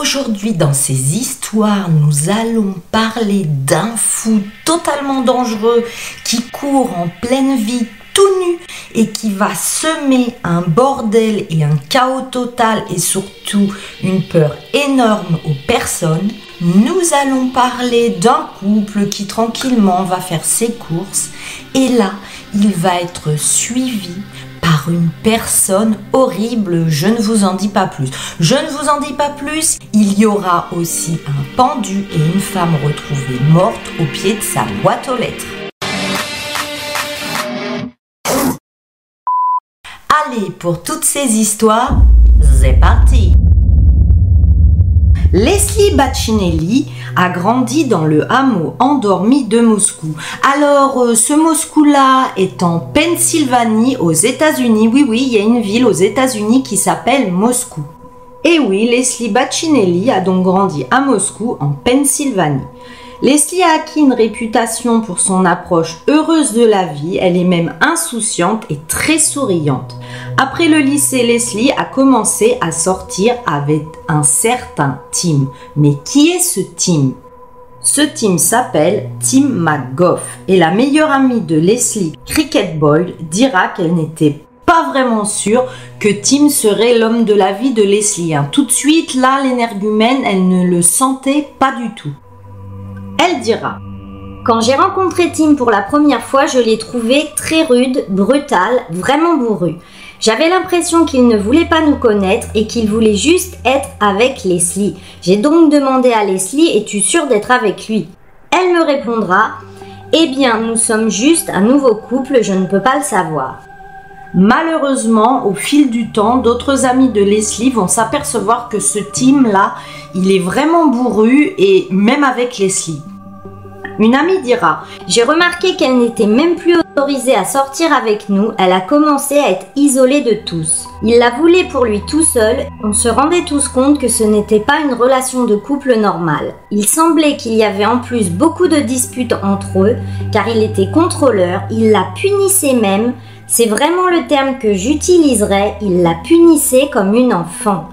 Aujourd'hui, dans ces histoires, nous allons parler d'un fou totalement dangereux qui court en pleine vie tout nu et qui va semer un bordel et un chaos total et surtout une peur énorme aux personnes. Nous allons parler d'un couple qui tranquillement va faire ses courses et là, il va être suivi par une personne horrible. Je ne vous en dis pas plus. Je ne vous en dis pas plus. Il y aura aussi un pendu et une femme retrouvée morte au pied de sa boîte aux lettres. Allez, pour toutes ces histoires, c'est parti Leslie Baccinelli a grandi dans le hameau endormi de Moscou. Alors, euh, ce Moscou-là est en Pennsylvanie, aux États-Unis. Oui, oui, il y a une ville aux États-Unis qui s'appelle Moscou. Et oui, Leslie Baccinelli a donc grandi à Moscou, en Pennsylvanie. Leslie a acquis une réputation pour son approche heureuse de la vie, elle est même insouciante et très souriante. Après le lycée, Leslie a commencé à sortir avec un certain Tim. Mais qui est ce Tim? Ce Tim s'appelle Tim McGough et la meilleure amie de Leslie, Cricket Boyd, dira qu'elle n'était pas vraiment sûre que Tim serait l'homme de la vie de Leslie. Hein. Tout de suite, là, l'énergumène, elle ne le sentait pas du tout. Elle dira Quand j'ai rencontré Tim pour la première fois, je l'ai trouvé très rude, brutal, vraiment bourru. J'avais l'impression qu'il ne voulait pas nous connaître et qu'il voulait juste être avec Leslie. J'ai donc demandé à Leslie Es-tu sûre d'être avec lui? Elle me répondra Eh bien, nous sommes juste un nouveau couple, je ne peux pas le savoir. Malheureusement, au fil du temps, d'autres amis de Leslie vont s'apercevoir que ce team-là, il est vraiment bourru et même avec Leslie. Une amie dira J'ai remarqué qu'elle n'était même plus autorisée à sortir avec nous, elle a commencé à être isolée de tous. Il la voulait pour lui tout seul, on se rendait tous compte que ce n'était pas une relation de couple normale. Il semblait qu'il y avait en plus beaucoup de disputes entre eux, car il était contrôleur, il la punissait même, c'est vraiment le terme que j'utiliserais, il la punissait comme une enfant.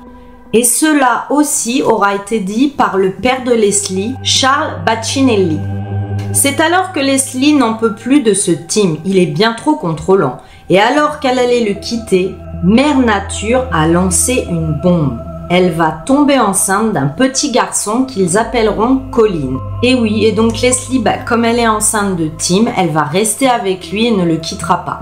Et cela aussi aura été dit par le père de Leslie, Charles Baccinelli. C'est alors que Leslie n'en peut plus de ce Tim, il est bien trop contrôlant. Et alors qu'elle allait le quitter, Mère Nature a lancé une bombe. Elle va tomber enceinte d'un petit garçon qu'ils appelleront Colin. Et oui, et donc Leslie, bah, comme elle est enceinte de Tim, elle va rester avec lui et ne le quittera pas.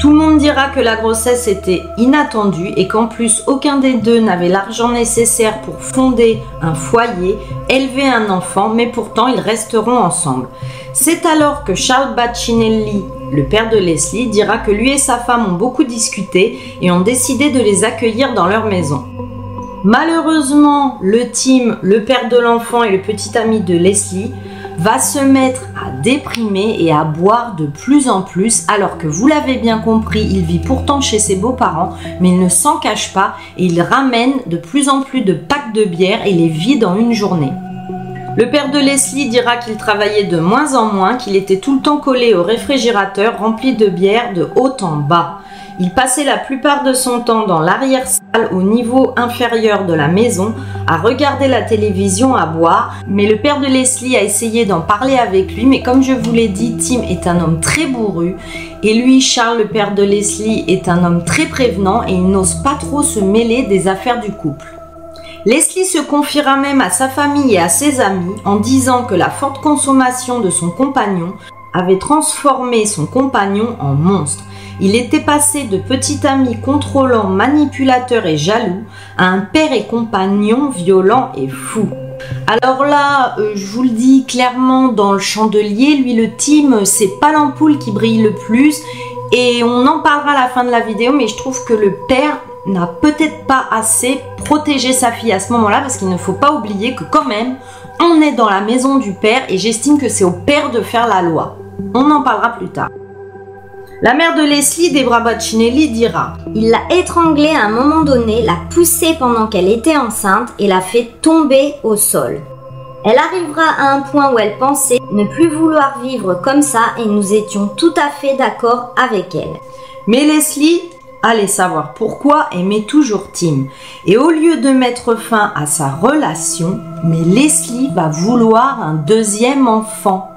Tout le monde dira que la grossesse était inattendue et qu'en plus aucun des deux n'avait l'argent nécessaire pour fonder un foyer, élever un enfant, mais pourtant ils resteront ensemble. C'est alors que Charles Baccinelli, le père de Leslie, dira que lui et sa femme ont beaucoup discuté et ont décidé de les accueillir dans leur maison. Malheureusement, le team, le père de l'enfant et le petit ami de Leslie va se mettre à déprimer et à boire de plus en plus alors que vous l'avez bien compris, il vit pourtant chez ses beaux-parents mais il ne s'en cache pas et il ramène de plus en plus de packs de bière et les vide en une journée. Le père de Leslie dira qu'il travaillait de moins en moins, qu'il était tout le temps collé au réfrigérateur rempli de bière de haut en bas. Il passait la plupart de son temps dans l'arrière-salle au niveau inférieur de la maison à regarder la télévision, à boire, mais le père de Leslie a essayé d'en parler avec lui, mais comme je vous l'ai dit, Tim est un homme très bourru et lui, Charles, le père de Leslie, est un homme très prévenant et il n'ose pas trop se mêler des affaires du couple. Leslie se confiera même à sa famille et à ses amis en disant que la forte consommation de son compagnon avait transformé son compagnon en monstre. Il était passé de petit ami contrôlant, manipulateur et jaloux à un père et compagnon violent et fou. Alors là, euh, je vous le dis clairement, dans le chandelier, lui le team, c'est pas l'ampoule qui brille le plus. Et on en parlera à la fin de la vidéo, mais je trouve que le père n'a peut-être pas assez protégé sa fille à ce moment-là, parce qu'il ne faut pas oublier que quand même, on est dans la maison du père et j'estime que c'est au père de faire la loi. On en parlera plus tard. La mère de Leslie, Debra Baccinelli, dira Il l'a étranglée à un moment donné, l'a poussée pendant qu'elle était enceinte et l'a fait tomber au sol. Elle arrivera à un point où elle pensait ne plus vouloir vivre comme ça et nous étions tout à fait d'accord avec elle. Mais Leslie Allez savoir pourquoi met toujours Tim. Et au lieu de mettre fin à sa relation, mais Leslie va vouloir un deuxième enfant.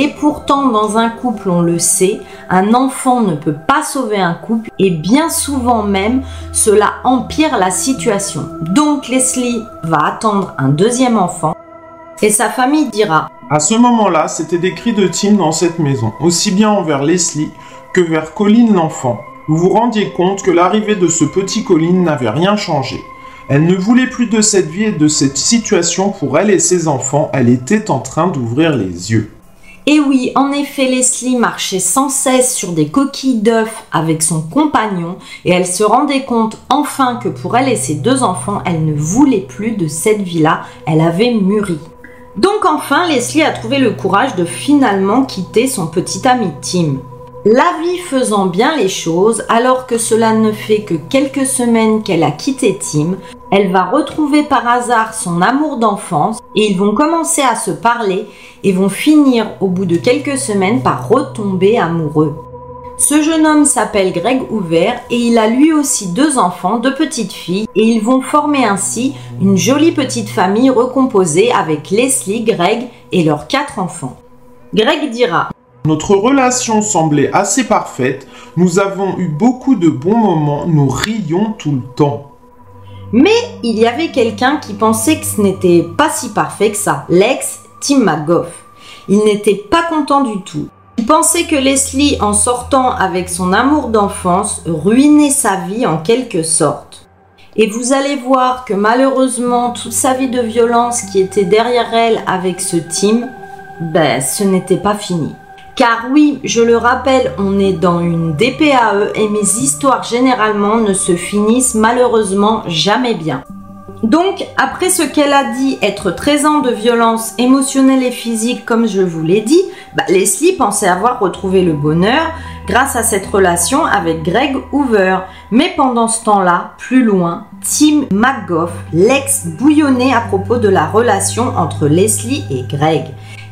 Et pourtant, dans un couple, on le sait, un enfant ne peut pas sauver un couple et bien souvent même, cela empire la situation. Donc Leslie va attendre un deuxième enfant et sa famille dira À ce moment-là, c'était des cris de Tim dans cette maison, aussi bien envers Leslie que vers Colin l'enfant. Vous vous rendiez compte que l'arrivée de ce petit Colin n'avait rien changé. Elle ne voulait plus de cette vie et de cette situation pour elle et ses enfants, elle était en train d'ouvrir les yeux. Et oui, en effet, Leslie marchait sans cesse sur des coquilles d'œufs avec son compagnon et elle se rendait compte enfin que pour elle et ses deux enfants, elle ne voulait plus de cette vie-là, elle avait mûri. Donc enfin, Leslie a trouvé le courage de finalement quitter son petit ami Tim. La vie faisant bien les choses, alors que cela ne fait que quelques semaines qu'elle a quitté Tim, elle va retrouver par hasard son amour d'enfance et ils vont commencer à se parler et vont finir au bout de quelques semaines par retomber amoureux. Ce jeune homme s'appelle Greg Hoover et il a lui aussi deux enfants, deux petites filles, et ils vont former ainsi une jolie petite famille recomposée avec Leslie, Greg et leurs quatre enfants. Greg dira notre relation semblait assez parfaite, nous avons eu beaucoup de bons moments, nous rions tout le temps. Mais il y avait quelqu'un qui pensait que ce n'était pas si parfait que ça, l'ex Tim McGough. Il n'était pas content du tout. Il pensait que Leslie, en sortant avec son amour d'enfance, ruinait sa vie en quelque sorte. Et vous allez voir que malheureusement, toute sa vie de violence qui était derrière elle avec ce Tim, ben, ce n'était pas fini. Car oui, je le rappelle, on est dans une DPAE et mes histoires généralement ne se finissent malheureusement jamais bien. Donc, après ce qu'elle a dit être 13 ans de violence émotionnelle et physique, comme je vous l'ai dit, bah, Leslie pensait avoir retrouvé le bonheur grâce à cette relation avec Greg Hoover. Mais pendant ce temps-là, plus loin, Tim McGough, l'ex, bouillonnait à propos de la relation entre Leslie et Greg.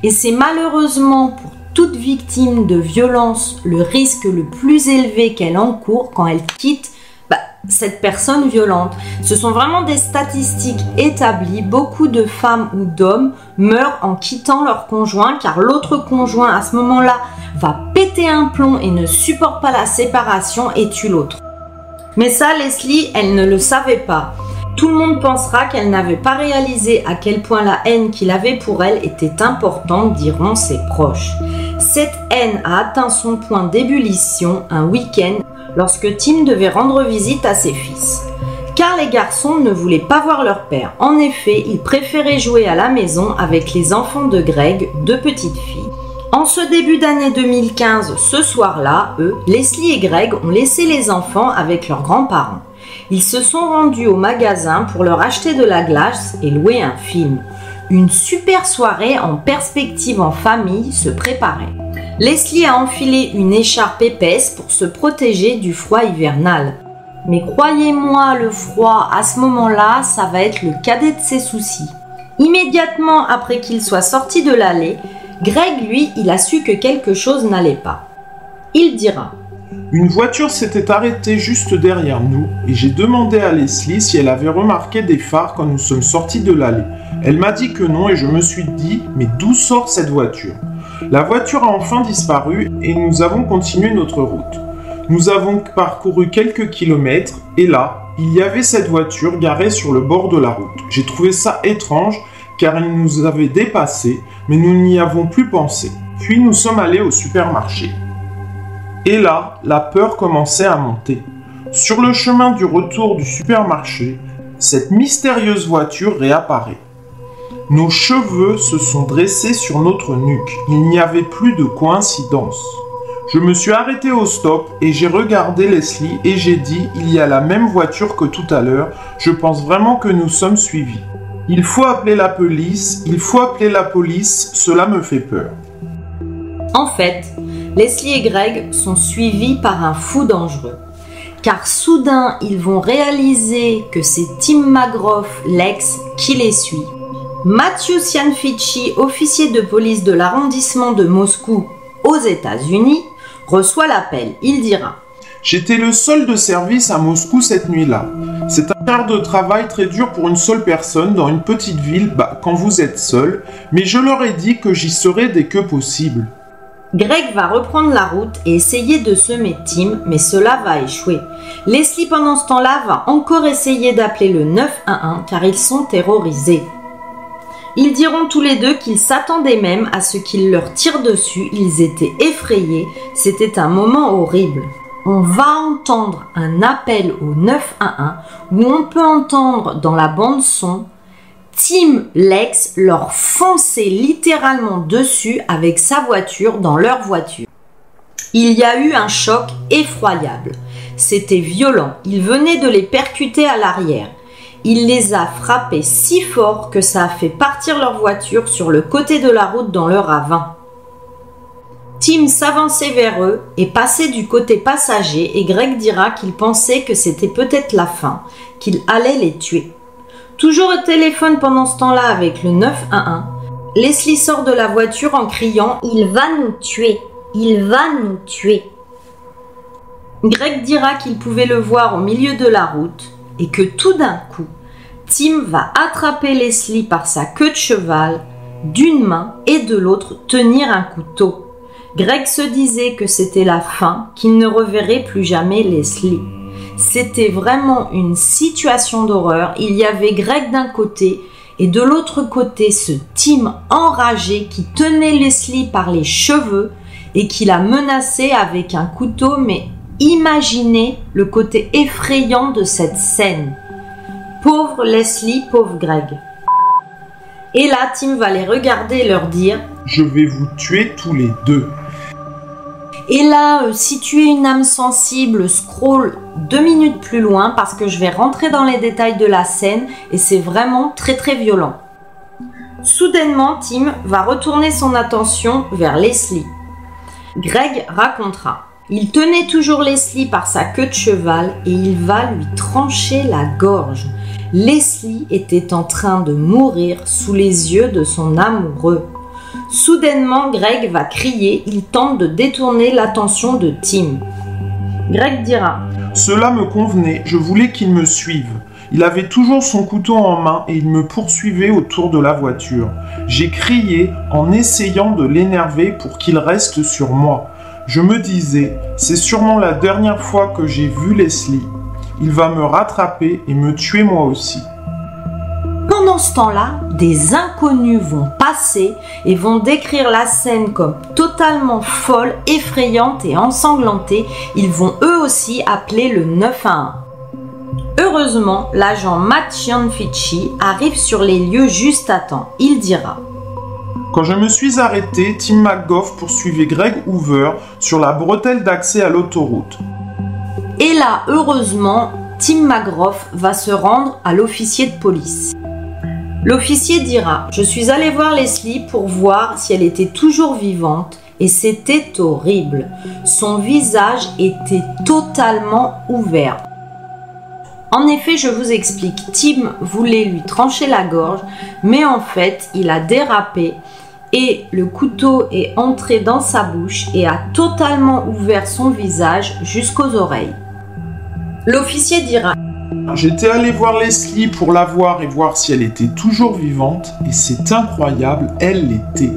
Et c'est malheureusement pour toute victime de violence le risque le plus élevé qu'elle encourt quand elle quitte bah, cette personne violente. Ce sont vraiment des statistiques établies. Beaucoup de femmes ou d'hommes meurent en quittant leur conjoint car l'autre conjoint à ce moment-là va péter un plomb et ne supporte pas la séparation et tue l'autre. Mais ça, Leslie, elle ne le savait pas. Tout le monde pensera qu'elle n'avait pas réalisé à quel point la haine qu'il avait pour elle était importante, diront ses proches. Cette haine a atteint son point d'ébullition un week-end lorsque Tim devait rendre visite à ses fils. Car les garçons ne voulaient pas voir leur père. En effet, ils préféraient jouer à la maison avec les enfants de Greg, deux petites filles. En ce début d'année 2015, ce soir-là, eux, Leslie et Greg ont laissé les enfants avec leurs grands-parents. Ils se sont rendus au magasin pour leur acheter de la glace et louer un film. Une super soirée en perspective en famille se préparait. Leslie a enfilé une écharpe épaisse pour se protéger du froid hivernal. Mais croyez-moi, le froid, à ce moment-là, ça va être le cadet de ses soucis. Immédiatement après qu'il soit sorti de l'allée, Greg, lui, il a su que quelque chose n'allait pas. Il dira une voiture s'était arrêtée juste derrière nous et j'ai demandé à Leslie si elle avait remarqué des phares quand nous sommes sortis de l'allée. Elle m'a dit que non et je me suis dit mais d'où sort cette voiture? La voiture a enfin disparu et nous avons continué notre route. Nous avons parcouru quelques kilomètres et là, il y avait cette voiture garée sur le bord de la route. J'ai trouvé ça étrange car elle nous avait dépassés mais nous n'y avons plus pensé. Puis nous sommes allés au supermarché. Et là, la peur commençait à monter. Sur le chemin du retour du supermarché, cette mystérieuse voiture réapparaît. Nos cheveux se sont dressés sur notre nuque. Il n'y avait plus de coïncidence. Je me suis arrêté au stop et j'ai regardé Leslie et j'ai dit il y a la même voiture que tout à l'heure. Je pense vraiment que nous sommes suivis. Il faut appeler la police, il faut appeler la police, cela me fait peur. En fait, Leslie et Greg sont suivis par un fou dangereux. Car soudain, ils vont réaliser que c'est Tim McGrath, l'ex, qui les suit. Matthew Cianficci, officier de police de l'arrondissement de Moscou aux États-Unis, reçoit l'appel. Il dira J'étais le seul de service à Moscou cette nuit-là. C'est un quart de travail très dur pour une seule personne dans une petite ville bah, quand vous êtes seul, mais je leur ai dit que j'y serais dès que possible. Greg va reprendre la route et essayer de semer Tim, mais cela va échouer. Leslie pendant ce temps-là va encore essayer d'appeler le 911 car ils sont terrorisés. Ils diront tous les deux qu'ils s'attendaient même à ce qu'il leur tire dessus, ils étaient effrayés, c'était un moment horrible on va entendre un appel au 911 où on peut entendre dans la bande son Tim Lex leur foncer littéralement dessus avec sa voiture dans leur voiture. Il y a eu un choc effroyable. C'était violent. Il venait de les percuter à l'arrière. Il les a frappés si fort que ça a fait partir leur voiture sur le côté de la route dans le ravin. Tim s'avançait vers eux et passait du côté passager et Greg dira qu'il pensait que c'était peut-être la fin, qu'il allait les tuer. Toujours au téléphone pendant ce temps-là avec le 911, Leslie sort de la voiture en criant ⁇ Il va nous tuer Il va nous tuer !⁇ Greg dira qu'il pouvait le voir au milieu de la route et que tout d'un coup, Tim va attraper Leslie par sa queue de cheval, d'une main et de l'autre tenir un couteau. Greg se disait que c'était la fin, qu'il ne reverrait plus jamais Leslie. C'était vraiment une situation d'horreur. Il y avait Greg d'un côté et de l'autre côté ce Tim enragé qui tenait Leslie par les cheveux et qui la menaçait avec un couteau. Mais imaginez le côté effrayant de cette scène. Pauvre Leslie, pauvre Greg. Et là, Tim va les regarder et leur dire Je vais vous tuer tous les deux. Et là, euh, si tu es une âme sensible, scroll deux minutes plus loin parce que je vais rentrer dans les détails de la scène et c'est vraiment très très violent. Soudainement, Tim va retourner son attention vers Leslie. Greg racontera. Il tenait toujours Leslie par sa queue de cheval et il va lui trancher la gorge. Leslie était en train de mourir sous les yeux de son amoureux. Soudainement, Greg va crier, il tente de détourner l'attention de Tim. Greg dira Cela me convenait, je voulais qu'il me suive. Il avait toujours son couteau en main et il me poursuivait autour de la voiture. J'ai crié en essayant de l'énerver pour qu'il reste sur moi. Je me disais, c'est sûrement la dernière fois que j'ai vu Leslie. Il va me rattraper et me tuer moi aussi. Pendant ce temps-là, des inconnus vont passer et vont décrire la scène comme totalement folle, effrayante et ensanglantée. Ils vont eux aussi appeler le 911. Heureusement, l'agent Matt Cianfici arrive sur les lieux juste à temps. Il dira Quand je me suis arrêté, Tim McGough poursuivait Greg Hoover sur la bretelle d'accès à l'autoroute. Et là, heureusement, Tim McGroff va se rendre à l'officier de police. L'officier dira Je suis allé voir Leslie pour voir si elle était toujours vivante et c'était horrible. Son visage était totalement ouvert. En effet, je vous explique, Tim voulait lui trancher la gorge, mais en fait, il a dérapé et le couteau est entré dans sa bouche et a totalement ouvert son visage jusqu'aux oreilles. L'officier dira J'étais allé voir Leslie pour la voir et voir si elle était toujours vivante, et c'est incroyable, elle l'était.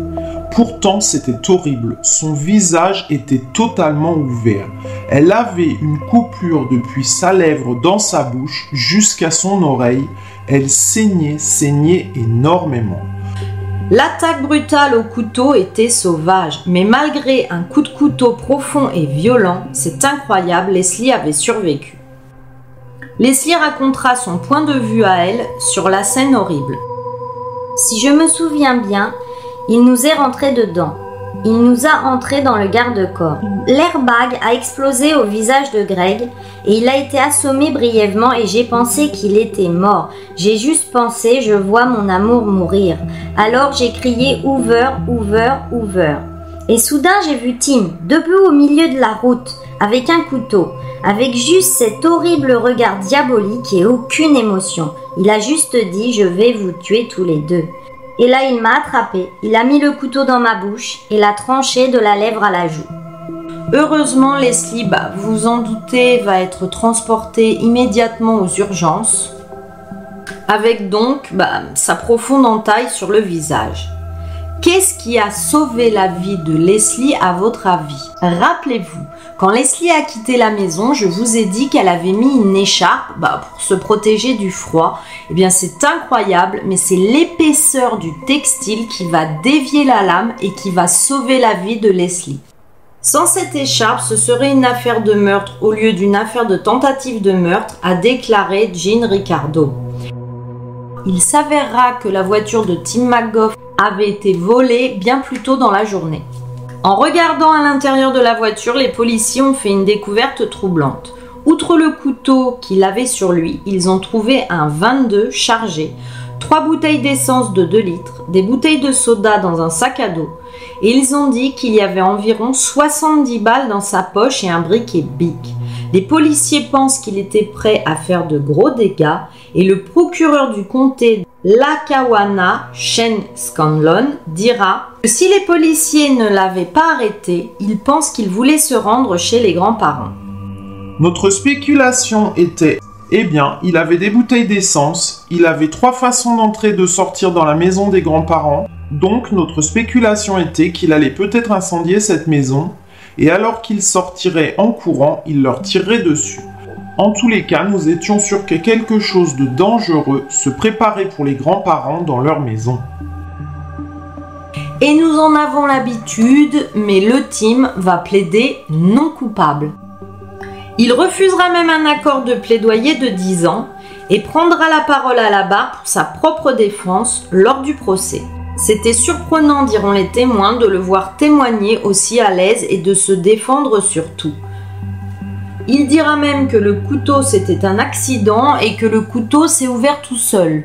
Pourtant, c'était horrible. Son visage était totalement ouvert. Elle avait une coupure depuis sa lèvre dans sa bouche jusqu'à son oreille. Elle saignait, saignait énormément. L'attaque brutale au couteau était sauvage, mais malgré un coup de couteau profond et violent, c'est incroyable, Leslie avait survécu. Leslie racontera son point de vue à elle sur la scène horrible. Si je me souviens bien, il nous est rentré dedans. Il nous a entré dans le garde-corps. L'airbag a explosé au visage de Greg et il a été assommé brièvement et j'ai pensé qu'il était mort. J'ai juste pensé, je vois mon amour mourir. Alors j'ai crié Hoover, Hoover, Hoover. Et soudain j'ai vu Tim, debout au milieu de la route, avec un couteau avec juste cet horrible regard diabolique et aucune émotion. Il a juste dit je vais vous tuer tous les deux. Et là il m'a attrapé, il a mis le couteau dans ma bouche et l'a tranché de la lèvre à la joue. Heureusement, Leslie, bah, vous en doutez, va être transportée immédiatement aux urgences, avec donc bah, sa profonde entaille sur le visage. Qu'est-ce qui a sauvé la vie de Leslie à votre avis? Rappelez-vous, quand Leslie a quitté la maison, je vous ai dit qu'elle avait mis une écharpe bah, pour se protéger du froid. Eh bien, c'est incroyable, mais c'est l'épaisseur du textile qui va dévier la lame et qui va sauver la vie de Leslie. Sans cette écharpe, ce serait une affaire de meurtre au lieu d'une affaire de tentative de meurtre, a déclaré Jean Ricardo. Il s'avérera que la voiture de Tim McGough avait été volée bien plus tôt dans la journée. En regardant à l'intérieur de la voiture, les policiers ont fait une découverte troublante. Outre le couteau qu'il avait sur lui, ils ont trouvé un 22 chargé, trois bouteilles d'essence de 2 litres, des bouteilles de soda dans un sac à dos, et ils ont dit qu'il y avait environ 70 balles dans sa poche et un briquet bic. Les policiers pensent qu'il était prêt à faire de gros dégâts et le procureur du comté Lakawana, Shen Scanlon, dira que si les policiers ne l'avaient pas arrêté, ils pensent qu'il voulait se rendre chez les grands-parents. Notre spéculation était eh bien, il avait des bouteilles d'essence, il avait trois façons d'entrer et de sortir dans la maison des grands-parents, donc notre spéculation était qu'il allait peut-être incendier cette maison, et alors qu'il sortirait en courant, il leur tirerait dessus. En tous les cas, nous étions sûrs que quelque chose de dangereux se préparait pour les grands-parents dans leur maison. Et nous en avons l'habitude, mais le team va plaider non coupable. Il refusera même un accord de plaidoyer de 10 ans et prendra la parole à la barre pour sa propre défense lors du procès. C'était surprenant, diront les témoins, de le voir témoigner aussi à l'aise et de se défendre surtout. Il dira même que le couteau c'était un accident et que le couteau s'est ouvert tout seul.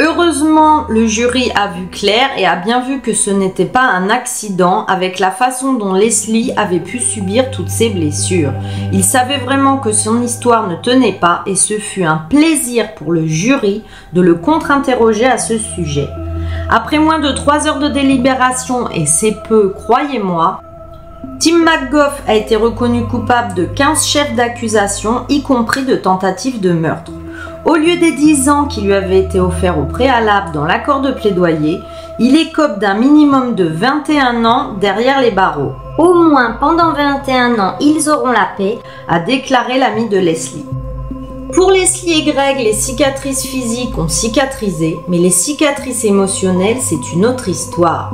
Heureusement, le jury a vu clair et a bien vu que ce n'était pas un accident avec la façon dont Leslie avait pu subir toutes ces blessures. Il savait vraiment que son histoire ne tenait pas et ce fut un plaisir pour le jury de le contre-interroger à ce sujet. Après moins de trois heures de délibération, et c'est peu, croyez-moi, Tim McGough a été reconnu coupable de 15 chefs d'accusation, y compris de tentatives de meurtre. Au lieu des 10 ans qui lui avaient été offerts au préalable dans l'accord de plaidoyer, il écope d'un minimum de 21 ans derrière les barreaux. Au moins pendant 21 ans, ils auront la paix, a déclaré l'ami de Leslie. Pour Leslie et Greg, les cicatrices physiques ont cicatrisé, mais les cicatrices émotionnelles, c'est une autre histoire.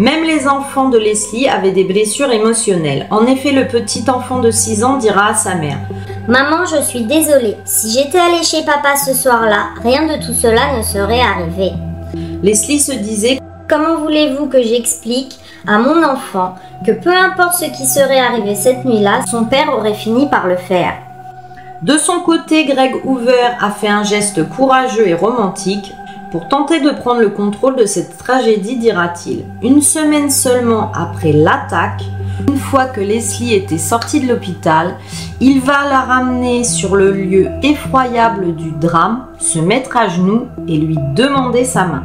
Même les enfants de Leslie avaient des blessures émotionnelles. En effet, le petit enfant de 6 ans dira à sa mère Maman, je suis désolée. Si j'étais allée chez papa ce soir-là, rien de tout cela ne serait arrivé. Leslie se disait Comment voulez-vous que j'explique à mon enfant que peu importe ce qui serait arrivé cette nuit-là, son père aurait fini par le faire? De son côté, Greg Hoover a fait un geste courageux et romantique pour tenter de prendre le contrôle de cette tragédie, dira-t-il. Une semaine seulement après l'attaque, une fois que Leslie était sortie de l'hôpital, il va la ramener sur le lieu effroyable du drame, se mettre à genoux et lui demander sa main.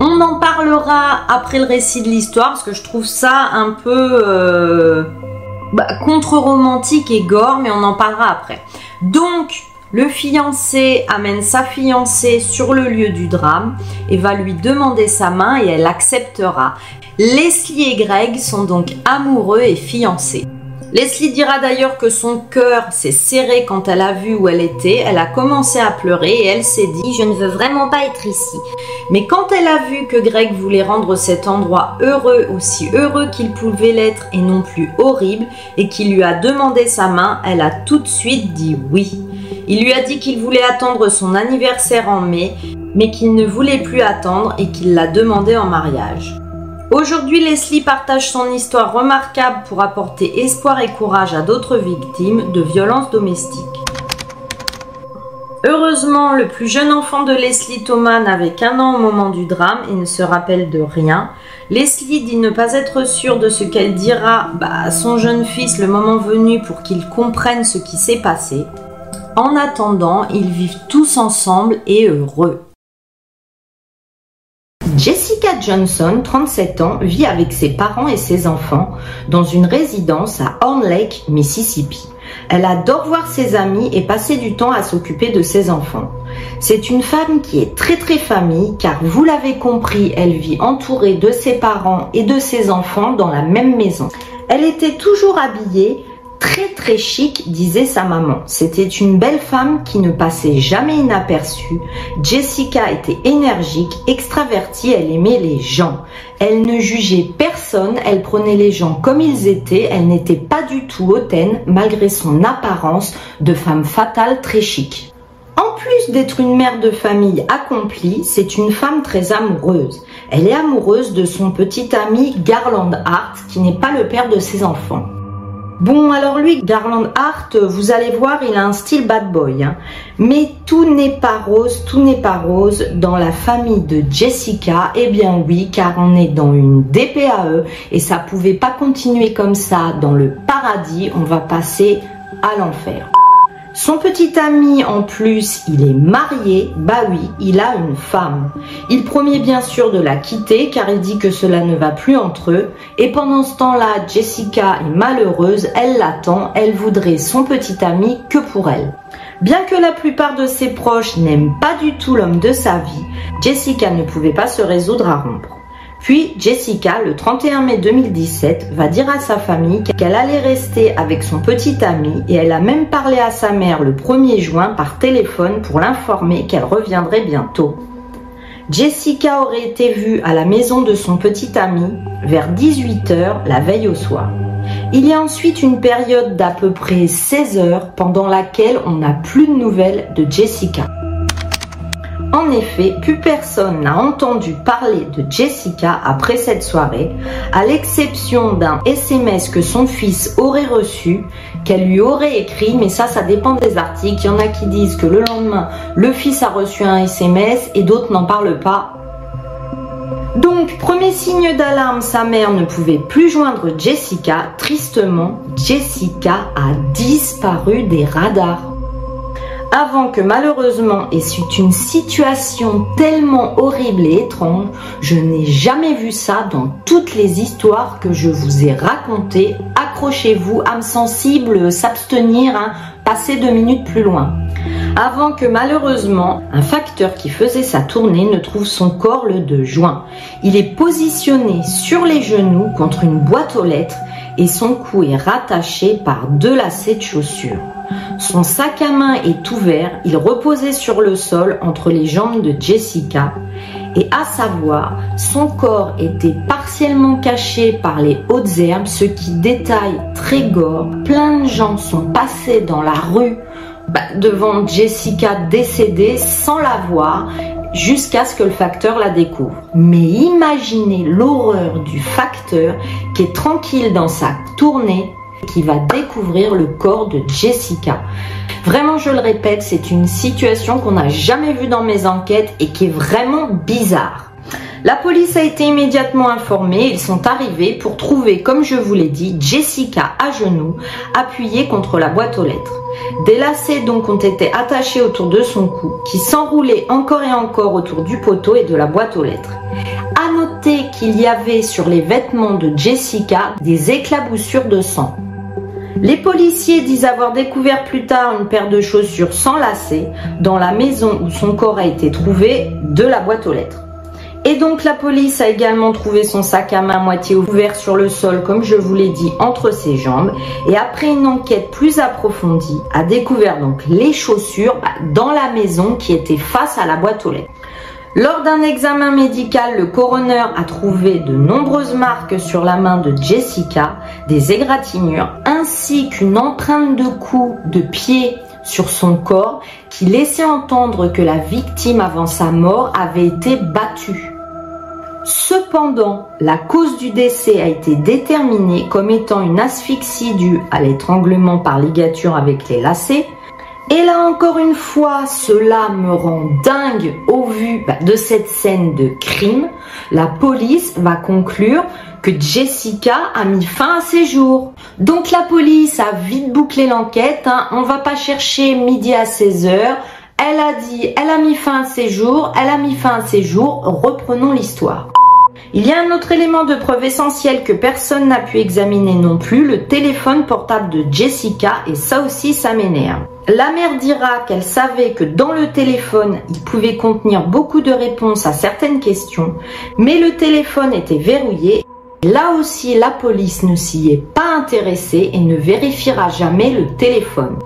On en parlera après le récit de l'histoire parce que je trouve ça un peu euh, bah, contre-romantique et gore, mais on en parlera après. Donc, le fiancé amène sa fiancée sur le lieu du drame et va lui demander sa main et elle acceptera. Leslie et Greg sont donc amoureux et fiancés. Leslie dira d'ailleurs que son cœur s'est serré quand elle a vu où elle était, elle a commencé à pleurer et elle s'est dit Je ne veux vraiment pas être ici. Mais quand elle a vu que Greg voulait rendre cet endroit heureux, aussi heureux qu'il pouvait l'être et non plus horrible, et qu'il lui a demandé sa main, elle a tout de suite dit oui. Il lui a dit qu'il voulait attendre son anniversaire en mai, mais qu'il ne voulait plus attendre et qu'il l'a demandé en mariage. Aujourd'hui, Leslie partage son histoire remarquable pour apporter espoir et courage à d'autres victimes de violences domestiques. Heureusement, le plus jeune enfant de Leslie Thomas n'avait qu'un an au moment du drame et ne se rappelle de rien. Leslie dit ne pas être sûre de ce qu'elle dira bah, à son jeune fils le moment venu pour qu'il comprenne ce qui s'est passé. En attendant, ils vivent tous ensemble et heureux. Jessica Johnson, 37 ans, vit avec ses parents et ses enfants dans une résidence à Horn Lake, Mississippi. Elle adore voir ses amis et passer du temps à s'occuper de ses enfants. C'est une femme qui est très très famille car vous l'avez compris, elle vit entourée de ses parents et de ses enfants dans la même maison. Elle était toujours habillée très très chic, disait sa maman. C'était une belle femme qui ne passait jamais inaperçue. Jessica était énergique, extravertie, elle aimait les gens. Elle ne jugeait personne, elle prenait les gens comme ils étaient, elle n'était pas du tout hautaine malgré son apparence de femme fatale très chic. En plus d'être une mère de famille accomplie, c'est une femme très amoureuse. Elle est amoureuse de son petit ami Garland Hart, qui n'est pas le père de ses enfants. Bon, alors lui, Garland Hart, vous allez voir, il a un style bad boy. Hein. Mais tout n'est pas rose, tout n'est pas rose dans la famille de Jessica. Eh bien oui, car on est dans une DPAE et ça pouvait pas continuer comme ça dans le paradis. On va passer à l'enfer. Son petit ami, en plus, il est marié. Bah oui, il a une femme. Il promet bien sûr de la quitter car il dit que cela ne va plus entre eux. Et pendant ce temps-là, Jessica est malheureuse. Elle l'attend. Elle voudrait son petit ami que pour elle. Bien que la plupart de ses proches n'aiment pas du tout l'homme de sa vie, Jessica ne pouvait pas se résoudre à rompre. Puis Jessica, le 31 mai 2017, va dire à sa famille qu'elle allait rester avec son petit ami et elle a même parlé à sa mère le 1er juin par téléphone pour l'informer qu'elle reviendrait bientôt. Jessica aurait été vue à la maison de son petit ami vers 18h la veille au soir. Il y a ensuite une période d'à peu près 16 heures pendant laquelle on n'a plus de nouvelles de Jessica. En effet, plus personne n'a entendu parler de Jessica après cette soirée, à l'exception d'un SMS que son fils aurait reçu, qu'elle lui aurait écrit, mais ça, ça dépend des articles. Il y en a qui disent que le lendemain, le fils a reçu un SMS et d'autres n'en parlent pas. Donc, premier signe d'alarme, sa mère ne pouvait plus joindre Jessica. Tristement, Jessica a disparu des radars avant que malheureusement, et c'est une situation tellement horrible et étrange, je n'ai jamais vu ça dans toutes les histoires que je vous ai racontées. Accrochez-vous, âme sensible, s'abstenir, hein, passer deux minutes plus loin. Avant que malheureusement un facteur qui faisait sa tournée ne trouve son corps le 2 juin. Il est positionné sur les genoux contre une boîte aux lettres et son cou est rattaché par deux lacets de chaussures. Son sac à main est ouvert, il reposait sur le sol entre les jambes de Jessica et à savoir, son corps était partiellement caché par les hautes herbes, ce qui détaille très gore. Plein de gens sont passés dans la rue bah, devant Jessica décédée sans la voir jusqu'à ce que le facteur la découvre. Mais imaginez l'horreur du facteur qui est tranquille dans sa tournée qui va découvrir le corps de Jessica. Vraiment, je le répète, c'est une situation qu'on n'a jamais vue dans mes enquêtes et qui est vraiment bizarre. La police a été immédiatement informée, ils sont arrivés pour trouver, comme je vous l'ai dit, Jessica à genoux, appuyée contre la boîte aux lettres. Des lacets donc ont été attachés autour de son cou, qui s'enroulaient encore et encore autour du poteau et de la boîte aux lettres. À noter qu'il y avait sur les vêtements de Jessica des éclaboussures de sang. Les policiers disent avoir découvert plus tard une paire de chaussures sans lacets dans la maison où son corps a été trouvé de la boîte aux lettres. Et donc la police a également trouvé son sac à main moitié ouvert sur le sol, comme je vous l'ai dit, entre ses jambes. Et après une enquête plus approfondie, a découvert donc les chaussures dans la maison qui était face à la boîte aux lettres. Lors d'un examen médical, le coroner a trouvé de nombreuses marques sur la main de Jessica, des égratignures, ainsi qu'une empreinte de cou de pied sur son corps qui laissait entendre que la victime avant sa mort avait été battue. Cependant, la cause du décès a été déterminée comme étant une asphyxie due à l'étranglement par ligature avec les lacets, et là encore une fois, cela me rend dingue au vu bah, de cette scène de crime. La police va conclure que Jessica a mis fin à ses jours. Donc la police a vite bouclé l'enquête. Hein. On va pas chercher midi à 16 heures. Elle a dit, elle a mis fin à ses jours, elle a mis fin à ses jours, reprenons l'histoire. Il y a un autre élément de preuve essentiel que personne n'a pu examiner non plus, le téléphone portable de Jessica, et ça aussi ça m'énerve. La mère dira qu'elle savait que dans le téléphone, il pouvait contenir beaucoup de réponses à certaines questions, mais le téléphone était verrouillé. Là aussi, la police ne s'y est pas intéressée et ne vérifiera jamais le téléphone.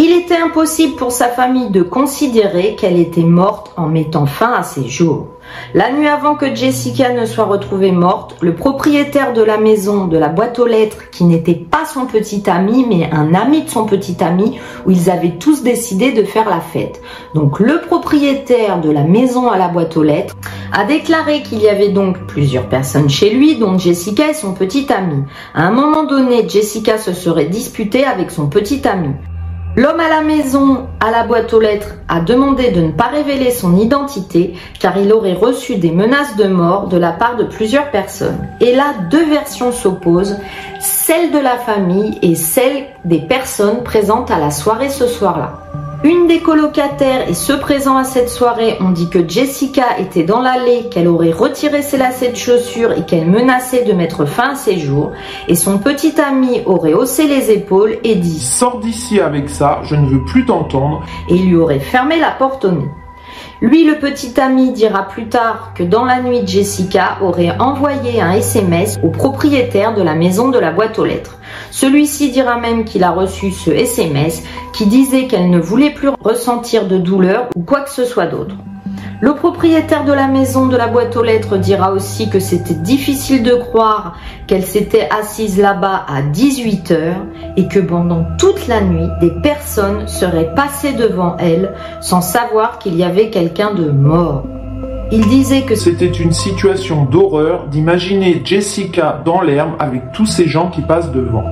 Il était impossible pour sa famille de considérer qu'elle était morte en mettant fin à ses jours. La nuit avant que Jessica ne soit retrouvée morte, le propriétaire de la maison de la boîte aux lettres, qui n'était pas son petit ami, mais un ami de son petit ami, où ils avaient tous décidé de faire la fête. Donc le propriétaire de la maison à la boîte aux lettres a déclaré qu'il y avait donc plusieurs personnes chez lui, dont Jessica et son petit ami. À un moment donné, Jessica se serait disputée avec son petit ami. L'homme à la maison, à la boîte aux lettres, a demandé de ne pas révéler son identité car il aurait reçu des menaces de mort de la part de plusieurs personnes. Et là, deux versions s'opposent, celle de la famille et celle des personnes présentes à la soirée ce soir-là. Une des colocataires et ceux présents à cette soirée ont dit que Jessica était dans l'allée, qu'elle aurait retiré ses lacets de chaussures et qu'elle menaçait de mettre fin à ses jours. Et son petit ami aurait haussé les épaules et dit Sors d'ici avec ça, je ne veux plus t'entendre. Et il lui aurait fermé la porte au nez. Lui, le petit ami, dira plus tard que dans la nuit, Jessica aurait envoyé un SMS au propriétaire de la maison de la boîte aux lettres. Celui-ci dira même qu'il a reçu ce SMS qui disait qu'elle ne voulait plus ressentir de douleur ou quoi que ce soit d'autre. Le propriétaire de la maison de la boîte aux lettres dira aussi que c'était difficile de croire qu'elle s'était assise là-bas à 18 heures et que pendant toute la nuit, des personnes seraient passées devant elle sans savoir qu'il y avait quelqu'un de mort. Il disait que c'était une situation d'horreur d'imaginer Jessica dans l'herbe avec tous ces gens qui passent devant.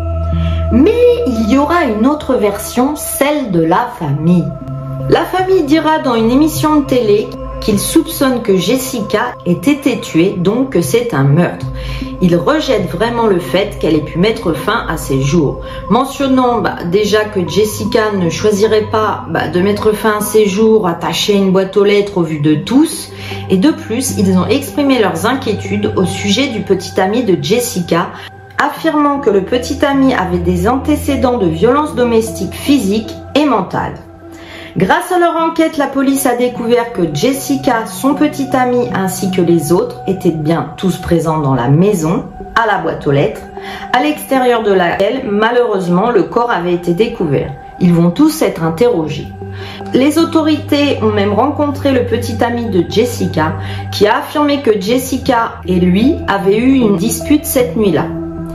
Mais il y aura une autre version, celle de la famille. La famille dira dans une émission de télé qu'il soupçonne que Jessica ait été tuée, donc que c'est un meurtre. Il rejette vraiment le fait qu'elle ait pu mettre fin à ses jours, mentionnant bah, déjà que Jessica ne choisirait pas bah, de mettre fin à ses jours attachée à une boîte aux lettres au vu de tous, et de plus, ils ont exprimé leurs inquiétudes au sujet du petit ami de Jessica, affirmant que le petit ami avait des antécédents de violence domestique physique et mentale. Grâce à leur enquête, la police a découvert que Jessica, son petit ami ainsi que les autres étaient bien tous présents dans la maison, à la boîte aux lettres, à l'extérieur de laquelle, malheureusement, le corps avait été découvert. Ils vont tous être interrogés. Les autorités ont même rencontré le petit ami de Jessica qui a affirmé que Jessica et lui avaient eu une dispute cette nuit-là.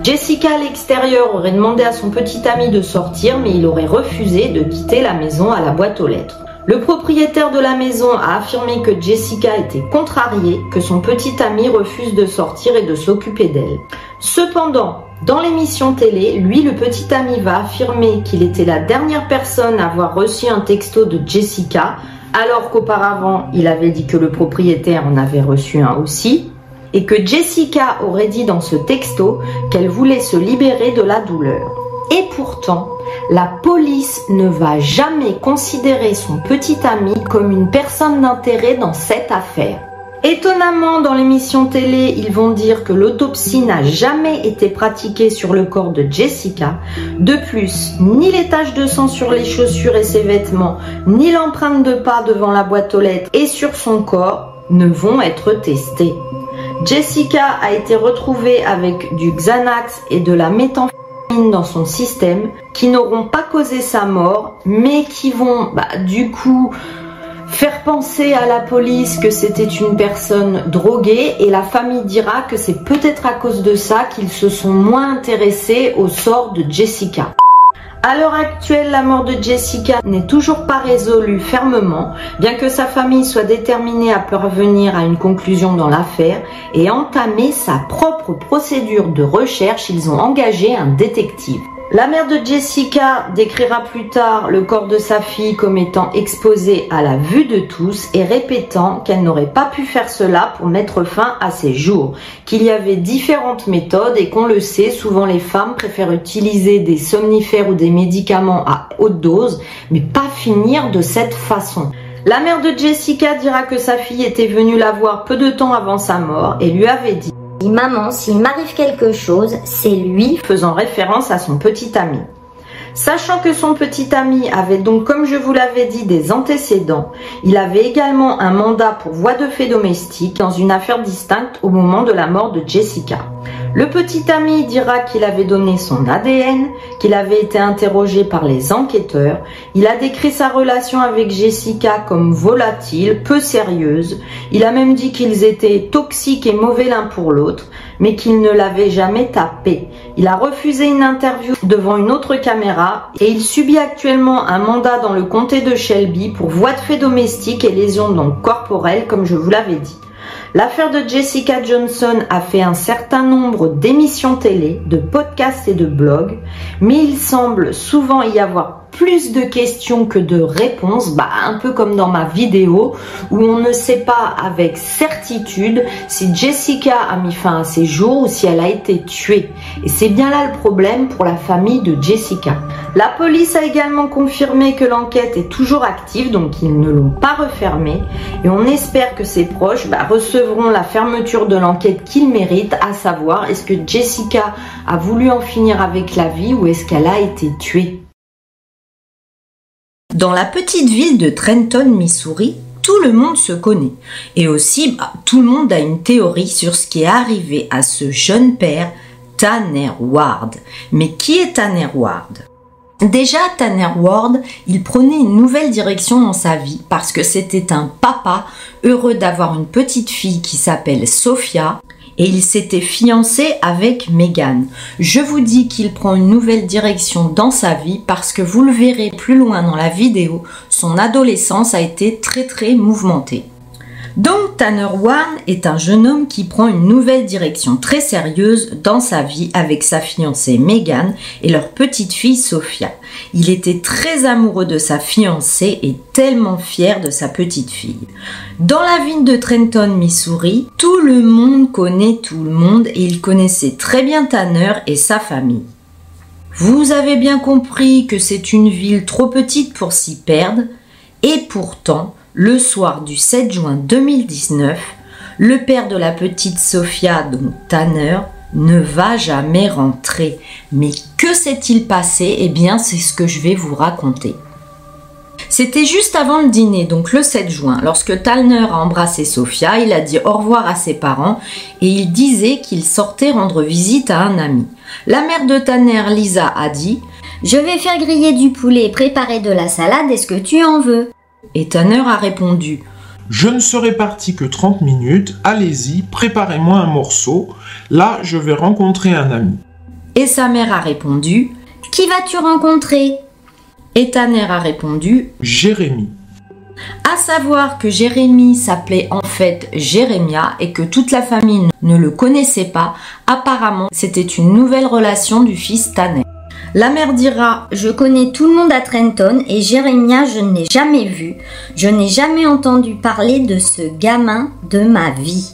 Jessica à l'extérieur aurait demandé à son petit ami de sortir, mais il aurait refusé de quitter la maison à la boîte aux lettres. Le propriétaire de la maison a affirmé que Jessica était contrariée, que son petit ami refuse de sortir et de s'occuper d'elle. Cependant, dans l'émission télé, lui, le petit ami, va affirmer qu'il était la dernière personne à avoir reçu un texto de Jessica, alors qu'auparavant, il avait dit que le propriétaire en avait reçu un aussi et que Jessica aurait dit dans ce texto qu'elle voulait se libérer de la douleur. Et pourtant, la police ne va jamais considérer son petit ami comme une personne d'intérêt dans cette affaire. Étonnamment, dans l'émission télé, ils vont dire que l'autopsie n'a jamais été pratiquée sur le corps de Jessica. De plus, ni les taches de sang sur les chaussures et ses vêtements, ni l'empreinte de pas devant la boîte aux lettres et sur son corps ne vont être testées. Jessica a été retrouvée avec du Xanax et de la méthamphétamine dans son système qui n'auront pas causé sa mort mais qui vont bah, du coup faire penser à la police que c'était une personne droguée et la famille dira que c'est peut-être à cause de ça qu'ils se sont moins intéressés au sort de Jessica. À l'heure actuelle, la mort de Jessica n'est toujours pas résolue fermement, bien que sa famille soit déterminée à parvenir à une conclusion dans l'affaire et entamer sa propre procédure de recherche, ils ont engagé un détective. La mère de Jessica décrira plus tard le corps de sa fille comme étant exposé à la vue de tous et répétant qu'elle n'aurait pas pu faire cela pour mettre fin à ses jours, qu'il y avait différentes méthodes et qu'on le sait, souvent les femmes préfèrent utiliser des somnifères ou des médicaments à haute dose, mais pas finir de cette façon. La mère de Jessica dira que sa fille était venue la voir peu de temps avant sa mort et lui avait dit Maman, s'il m'arrive quelque chose, c'est lui, faisant référence à son petit ami. Sachant que son petit ami avait donc, comme je vous l'avais dit, des antécédents, il avait également un mandat pour voie de fait domestique dans une affaire distincte au moment de la mort de Jessica. Le petit ami dira qu'il avait donné son ADN, qu'il avait été interrogé par les enquêteurs. Il a décrit sa relation avec Jessica comme volatile, peu sérieuse. Il a même dit qu'ils étaient toxiques et mauvais l'un pour l'autre, mais qu'il ne l'avait jamais tapé. Il a refusé une interview devant une autre caméra et il subit actuellement un mandat dans le comté de Shelby pour voie de fait domestique et lésions donc corporelles, comme je vous l'avais dit. L'affaire de Jessica Johnson a fait un certain nombre d'émissions télé, de podcasts et de blogs, mais il semble souvent y avoir plus de questions que de réponses, bah, un peu comme dans ma vidéo où on ne sait pas avec certitude si Jessica a mis fin à ses jours ou si elle a été tuée. Et c'est bien là le problème pour la famille de Jessica. La police a également confirmé que l'enquête est toujours active, donc ils ne l'ont pas refermée. Et on espère que ses proches bah, recevront la fermeture de l'enquête qu'ils méritent, à savoir est-ce que Jessica a voulu en finir avec la vie ou est-ce qu'elle a été tuée? Dans la petite ville de Trenton, Missouri, tout le monde se connaît. Et aussi, bah, tout le monde a une théorie sur ce qui est arrivé à ce jeune père, Tanner Ward. Mais qui est Tanner Ward? Déjà, Tanner Ward, il prenait une nouvelle direction dans sa vie parce que c'était un papa heureux d'avoir une petite fille qui s'appelle Sophia et il s'était fiancé avec Megan. Je vous dis qu'il prend une nouvelle direction dans sa vie parce que vous le verrez plus loin dans la vidéo, son adolescence a été très très mouvementée. Donc Tanner Warren est un jeune homme qui prend une nouvelle direction très sérieuse dans sa vie avec sa fiancée Megan et leur petite fille Sophia. Il était très amoureux de sa fiancée et tellement fier de sa petite fille. Dans la ville de Trenton, Missouri, tout le monde connaît tout le monde et il connaissait très bien Tanner et sa famille. Vous avez bien compris que c'est une ville trop petite pour s'y perdre et pourtant, le soir du 7 juin 2019, le père de la petite Sophia, donc Tanner, ne va jamais rentrer. Mais que s'est-il passé? Eh bien, c'est ce que je vais vous raconter. C'était juste avant le dîner, donc le 7 juin, lorsque Tanner a embrassé Sophia, il a dit au revoir à ses parents et il disait qu'il sortait rendre visite à un ami. La mère de Tanner, Lisa, a dit Je vais faire griller du poulet et préparer de la salade, est-ce que tu en veux? Et Tanner a répondu Je ne serai parti que 30 minutes, allez-y, préparez-moi un morceau, là je vais rencontrer un ami. Et sa mère a répondu Qui vas-tu rencontrer? Et Tanner a répondu Jérémie. À savoir que Jérémie s'appelait en fait Jérémia et que toute la famille ne le connaissait pas, apparemment c'était une nouvelle relation du fils Tanner. La mère dira Je connais tout le monde à Trenton et Jérémia, je ne l'ai jamais vu. Je n'ai jamais entendu parler de ce gamin de ma vie.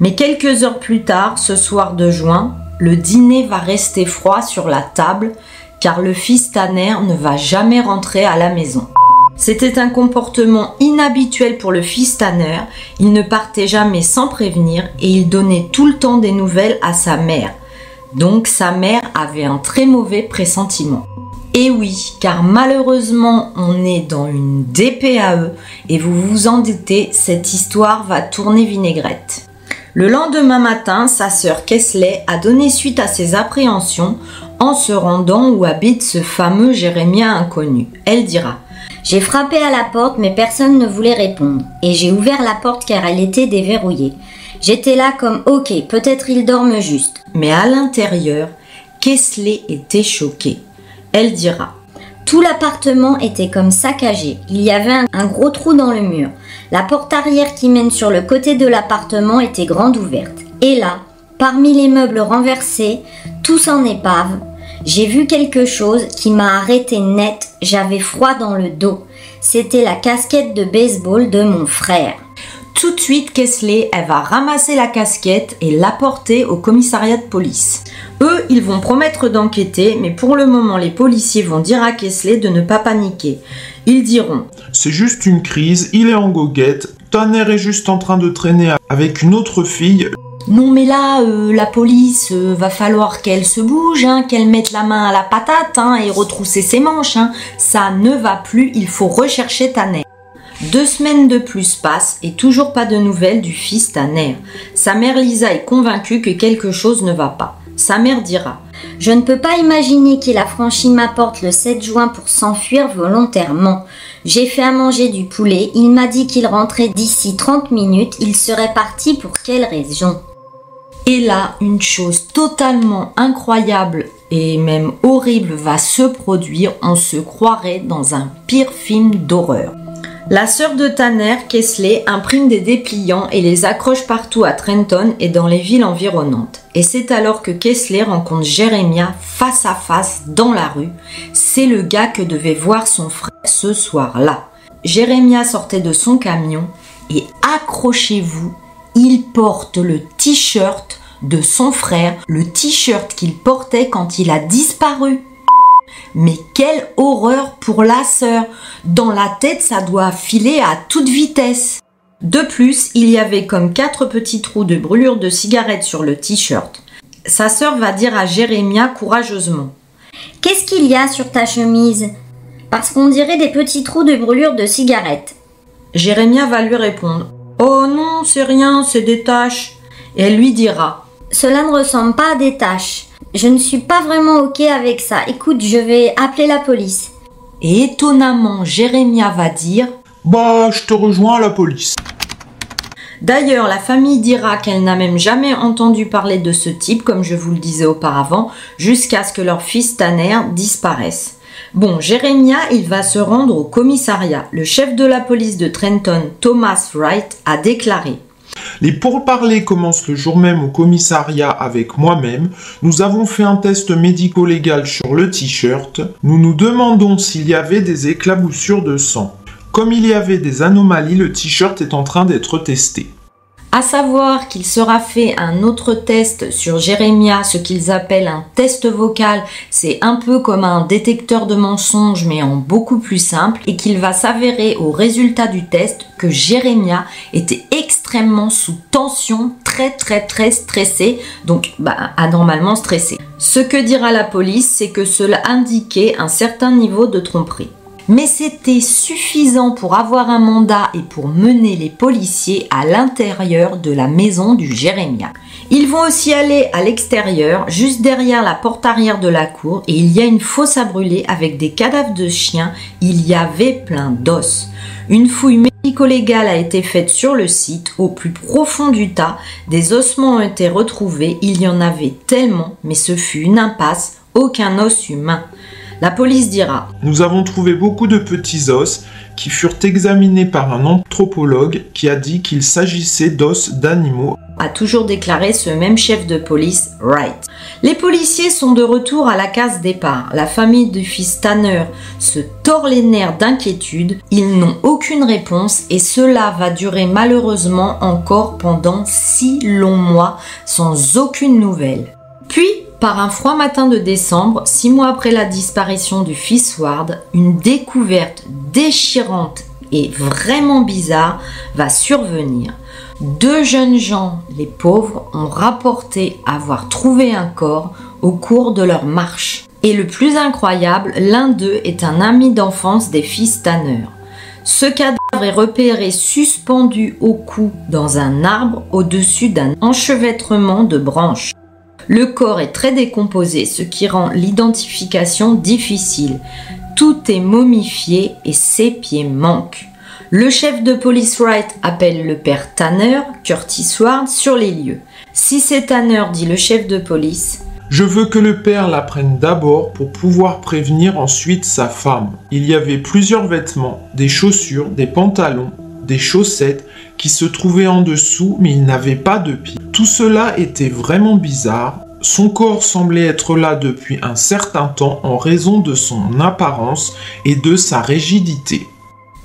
Mais quelques heures plus tard, ce soir de juin, le dîner va rester froid sur la table car le fils Tanner ne va jamais rentrer à la maison. C'était un comportement inhabituel pour le fils Tanner, il ne partait jamais sans prévenir et il donnait tout le temps des nouvelles à sa mère. Donc sa mère avait un très mauvais pressentiment. Et oui, car malheureusement on est dans une DPAE et vous vous en doutez, cette histoire va tourner vinaigrette. Le lendemain matin, sa sœur Kesley a donné suite à ses appréhensions en se rendant où habite ce fameux Jérémia inconnu. Elle dira J'ai frappé à la porte mais personne ne voulait répondre et j'ai ouvert la porte car elle était déverrouillée. J'étais là comme ok, peut-être ils dorment juste. Mais à l'intérieur, Kesley était choquée. Elle dira Tout l'appartement était comme saccagé. Il y avait un, gros trou dans le mur. La porte arrière qui mène sur le côté de l'appartement était grande ouverte. Et là, parmi les meubles renversés, tous en épave, j'ai vu quelque chose qui m'a arrêté net. J'avais froid dans le dos. C'était la casquette de baseball de mon frère. Tout de suite, Kesley, elle va ramasser la casquette et l'apporter au commissariat de police. Eux, ils vont promettre d'enquêter, mais pour le moment, les policiers vont dire à Kesley de ne pas paniquer. Ils diront C'est juste une crise, il est en goguette, Tanner est juste en train de traîner avec une autre fille. Non mais là, euh, la police, euh, va falloir qu'elle se bouge, hein, qu'elle mette la main à la patate hein, et retrousser ses manches. Hein. Ça ne va plus, il faut rechercher Tanner. Deux semaines de plus passent et toujours pas de nouvelles du fils Tanner. Sa mère Lisa est convaincue que quelque chose ne va pas. Sa mère dira Je ne peux pas imaginer qu'il a franchi ma porte le 7 juin pour s'enfuir volontairement. J'ai fait à manger du poulet, il m'a dit qu'il rentrait d'ici 30 minutes, il serait parti pour quelle raison? Et là, une chose totalement incroyable et même horrible va se produire, on se croirait dans un pire film d'horreur. La sœur de Tanner, Kesley, imprime des dépliants et les accroche partout à Trenton et dans les villes environnantes. Et c'est alors que Kesley rencontre Jeremiah face à face dans la rue. C'est le gars que devait voir son frère ce soir-là. Jeremiah sortait de son camion et accrochez-vous, il porte le t-shirt de son frère, le t-shirt qu'il portait quand il a disparu. Mais quelle horreur pour la sœur Dans la tête, ça doit filer à toute vitesse. De plus, il y avait comme quatre petits trous de brûlure de cigarette sur le t-shirt. Sa sœur va dire à Jérémia courageusement Qu'est-ce qu'il y a sur ta chemise? Parce qu'on dirait des petits trous de brûlure de cigarette. Jérémia va lui répondre Oh non, c'est rien, c'est des taches. Et elle lui dira Cela ne ressemble pas à des taches. Je ne suis pas vraiment ok avec ça. Écoute, je vais appeler la police. Et étonnamment, Jérémia va dire Bah, je te rejoins à la police. D'ailleurs, la famille dira qu'elle n'a même jamais entendu parler de ce type, comme je vous le disais auparavant, jusqu'à ce que leur fils Tanner disparaisse. Bon, Jérémia, il va se rendre au commissariat. Le chef de la police de Trenton, Thomas Wright, a déclaré les pourparlers commencent le jour même au commissariat avec moi-même. Nous avons fait un test médico-légal sur le t-shirt. Nous nous demandons s'il y avait des éclaboussures de sang. Comme il y avait des anomalies, le t-shirt est en train d'être testé. À savoir qu'il sera fait un autre test sur Jérémia, ce qu'ils appellent un test vocal. C'est un peu comme un détecteur de mensonges, mais en beaucoup plus simple, et qu'il va s'avérer au résultat du test que Jérémia était extrêmement sous tension, très très très stressé, donc bah, anormalement stressé. Ce que dira la police, c'est que cela indiquait un certain niveau de tromperie mais c'était suffisant pour avoir un mandat et pour mener les policiers à l'intérieur de la maison du Jérémia. Ils vont aussi aller à l'extérieur, juste derrière la porte arrière de la cour, et il y a une fosse à brûler avec des cadavres de chiens. Il y avait plein d'os. Une fouille médico-légale a été faite sur le site. Au plus profond du tas, des ossements ont été retrouvés. Il y en avait tellement, mais ce fut une impasse, aucun os humain. La police dira Nous avons trouvé beaucoup de petits os qui furent examinés par un anthropologue qui a dit qu'il s'agissait d'os d'animaux. A toujours déclaré ce même chef de police, Wright. Les policiers sont de retour à la case départ. La famille du fils Tanner se tord les nerfs d'inquiétude. Ils n'ont aucune réponse et cela va durer malheureusement encore pendant six longs mois sans aucune nouvelle. Puis, par un froid matin de décembre, six mois après la disparition du fils Ward, une découverte déchirante et vraiment bizarre va survenir. Deux jeunes gens, les pauvres, ont rapporté avoir trouvé un corps au cours de leur marche. Et le plus incroyable, l'un d'eux est un ami d'enfance des fils Tanner. Ce cadavre est repéré suspendu au cou dans un arbre au-dessus d'un enchevêtrement de branches. Le corps est très décomposé, ce qui rend l'identification difficile. Tout est momifié et ses pieds manquent. Le chef de police Wright appelle le père Tanner, Curtis Ward, sur les lieux. Si c'est Tanner, dit le chef de police, je veux que le père l'apprenne d'abord pour pouvoir prévenir ensuite sa femme. Il y avait plusieurs vêtements, des chaussures, des pantalons, des chaussettes qui se trouvaient en dessous mais il n'avait pas de pieds. Tout cela était vraiment bizarre. Son corps semblait être là depuis un certain temps en raison de son apparence et de sa rigidité.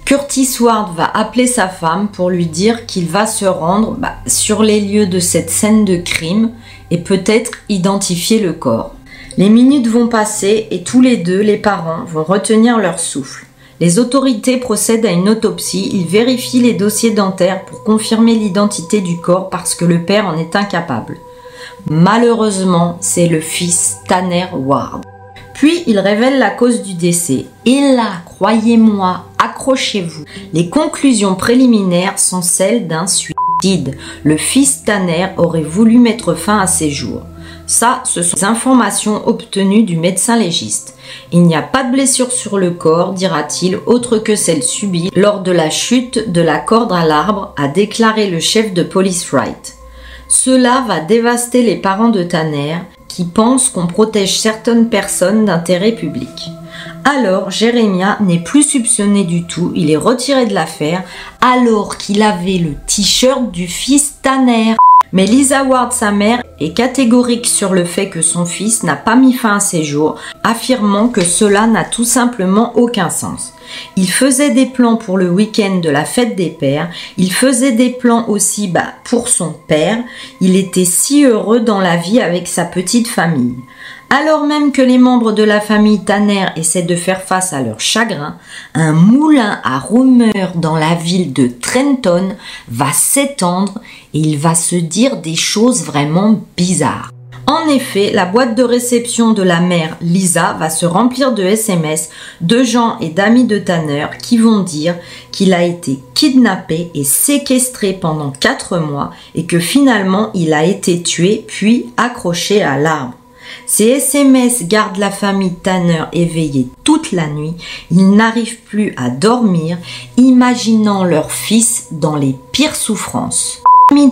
Curtis Ward va appeler sa femme pour lui dire qu'il va se rendre bah, sur les lieux de cette scène de crime et peut-être identifier le corps. Les minutes vont passer et tous les deux, les parents, vont retenir leur souffle. Les autorités procèdent à une autopsie, ils vérifient les dossiers dentaires pour confirmer l'identité du corps parce que le père en est incapable. Malheureusement, c'est le fils Tanner Ward. Puis il révèle la cause du décès. Et là, croyez-moi, accrochez-vous, les conclusions préliminaires sont celles d'un suicide. Le fils Tanner aurait voulu mettre fin à ses jours. Ça, ce sont des informations obtenues du médecin légiste. Il n'y a pas de blessure sur le corps, dira-t-il, autre que celle subie lors de la chute de la corde à l'arbre, a déclaré le chef de police Wright. Cela va dévaster les parents de Tanner, qui pensent qu'on protège certaines personnes d'intérêt public. Alors, Jérémia n'est plus soupçonné du tout, il est retiré de l'affaire, alors qu'il avait le t-shirt du fils Tanner. Mais Lisa Ward, sa mère, est catégorique sur le fait que son fils n'a pas mis fin à ses jours, affirmant que cela n'a tout simplement aucun sens. Il faisait des plans pour le week-end de la fête des pères, il faisait des plans aussi bah, pour son père, il était si heureux dans la vie avec sa petite famille. Alors même que les membres de la famille Tanner essaient de faire face à leur chagrin, un moulin à rumeurs dans la ville de Trenton va s'étendre et il va se dire des choses vraiment bizarres. En effet, la boîte de réception de la mère Lisa va se remplir de SMS de gens et d'amis de Tanner qui vont dire qu'il a été kidnappé et séquestré pendant 4 mois et que finalement il a été tué puis accroché à l'arbre. Ces SMS gardent la famille Tanner éveillée toute la nuit. Ils n'arrivent plus à dormir, imaginant leur fils dans les pires souffrances.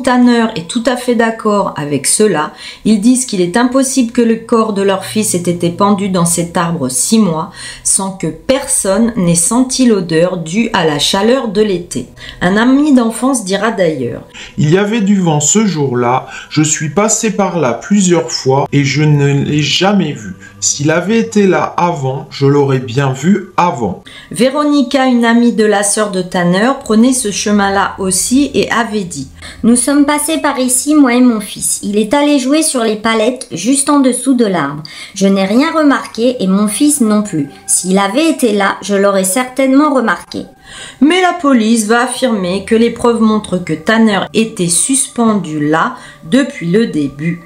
Tanner est tout à fait d'accord avec cela. Ils disent qu'il est impossible que le corps de leur fils ait été pendu dans cet arbre six mois sans que personne n'ait senti l'odeur due à la chaleur de l'été. Un ami d'enfance dira d'ailleurs Il y avait du vent ce jour-là, je suis passé par là plusieurs fois et je ne l'ai jamais vu. S'il avait été là avant, je l'aurais bien vu avant. Véronica, une amie de la sœur de Tanner, prenait ce chemin-là aussi et avait dit Nous sommes passés par ici, moi et mon fils. Il est allé jouer sur les palettes juste en dessous de l'arbre. Je n'ai rien remarqué et mon fils non plus. S'il avait été là, je l'aurais certainement remarqué. Mais la police va affirmer que les preuves montrent que Tanner était suspendu là depuis le début.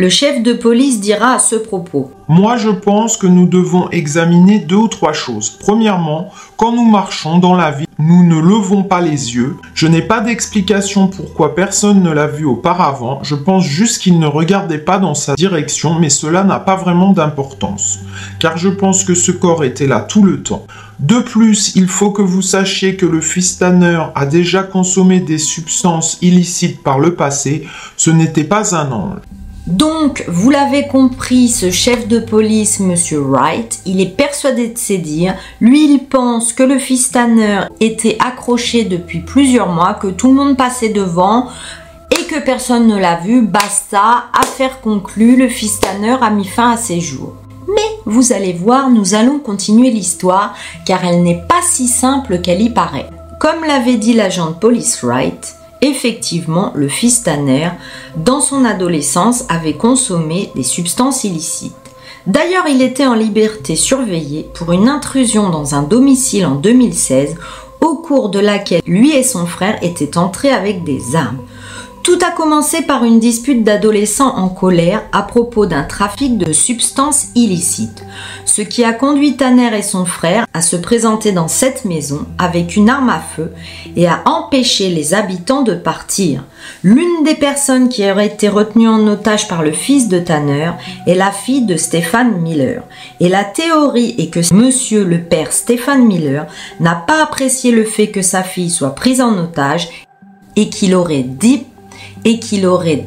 Le chef de police dira à ce propos Moi, je pense que nous devons examiner deux ou trois choses. Premièrement, quand nous marchons dans la vie, nous ne levons pas les yeux. Je n'ai pas d'explication pourquoi personne ne l'a vu auparavant. Je pense juste qu'il ne regardait pas dans sa direction, mais cela n'a pas vraiment d'importance. Car je pense que ce corps était là tout le temps. De plus, il faut que vous sachiez que le fils Tanner a déjà consommé des substances illicites par le passé. Ce n'était pas un ange. Donc, vous l'avez compris, ce chef de police, Monsieur Wright, il est persuadé de ses dires. Lui, il pense que le fils Tanner était accroché depuis plusieurs mois, que tout le monde passait devant et que personne ne l'a vu. Basta, affaire conclue, le fils Tanner a mis fin à ses jours. Mais vous allez voir, nous allons continuer l'histoire car elle n'est pas si simple qu'elle y paraît. Comme l'avait dit l'agent de police Wright, effectivement, le fils Tanner, dans son adolescence, avait consommé des substances illicites. D'ailleurs, il était en liberté surveillée pour une intrusion dans un domicile en 2016, au cours de laquelle lui et son frère étaient entrés avec des armes. Tout a commencé par une dispute d'adolescents en colère à propos d'un trafic de substances illicites, ce qui a conduit Tanner et son frère à se présenter dans cette maison avec une arme à feu et à empêcher les habitants de partir. L'une des personnes qui aurait été retenue en otage par le fils de Tanner est la fille de Stéphane Miller. Et la théorie est que monsieur le père Stéphane Miller n'a pas apprécié le fait que sa fille soit prise en otage et qu'il aurait dit et qu'il aurait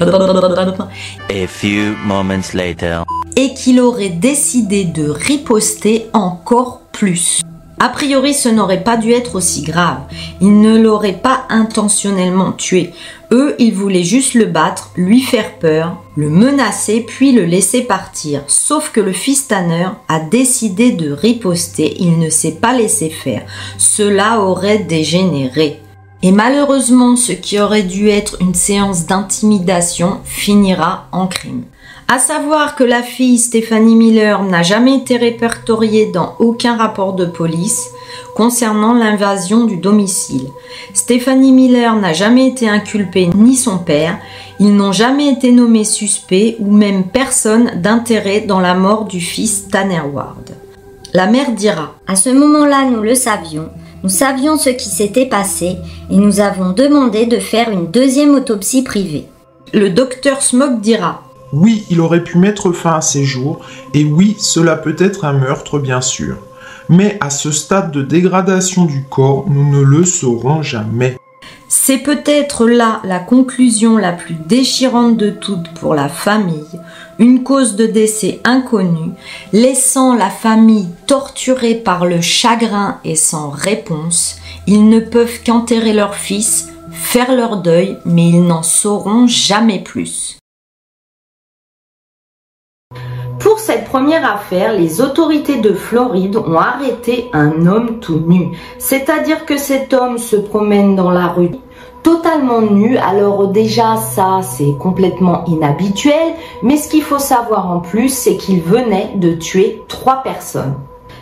A few moments later. et qu'il aurait décidé de riposter encore plus. A priori, ce n'aurait pas dû être aussi grave. Il ne l'aurait pas intentionnellement tué. Eux, ils voulaient juste le battre, lui faire peur, le menacer, puis le laisser partir. Sauf que le fils Tanner a décidé de riposter. Il ne s'est pas laissé faire. Cela aurait dégénéré. Et malheureusement, ce qui aurait dû être une séance d'intimidation finira en crime. À savoir que la fille Stéphanie Miller n'a jamais été répertoriée dans aucun rapport de police concernant l'invasion du domicile. Stéphanie Miller n'a jamais été inculpée ni son père, ils n'ont jamais été nommés suspects ou même personne d'intérêt dans la mort du fils Tanner Ward. La mère dira À ce moment-là, nous le savions. Nous savions ce qui s'était passé et nous avons demandé de faire une deuxième autopsie privée. Le docteur Smog dira Oui, il aurait pu mettre fin à ses jours, et oui, cela peut être un meurtre, bien sûr. Mais à ce stade de dégradation du corps, nous ne le saurons jamais. C'est peut-être là la conclusion la plus déchirante de toutes pour la famille, une cause de décès inconnue, laissant la famille torturée par le chagrin et sans réponse. Ils ne peuvent qu'enterrer leur fils, faire leur deuil, mais ils n'en sauront jamais plus. Pour cette première affaire, les autorités de Floride ont arrêté un homme tout nu. C'est-à-dire que cet homme se promène dans la rue totalement nu. Alors déjà ça c'est complètement inhabituel, mais ce qu'il faut savoir en plus c'est qu'il venait de tuer trois personnes.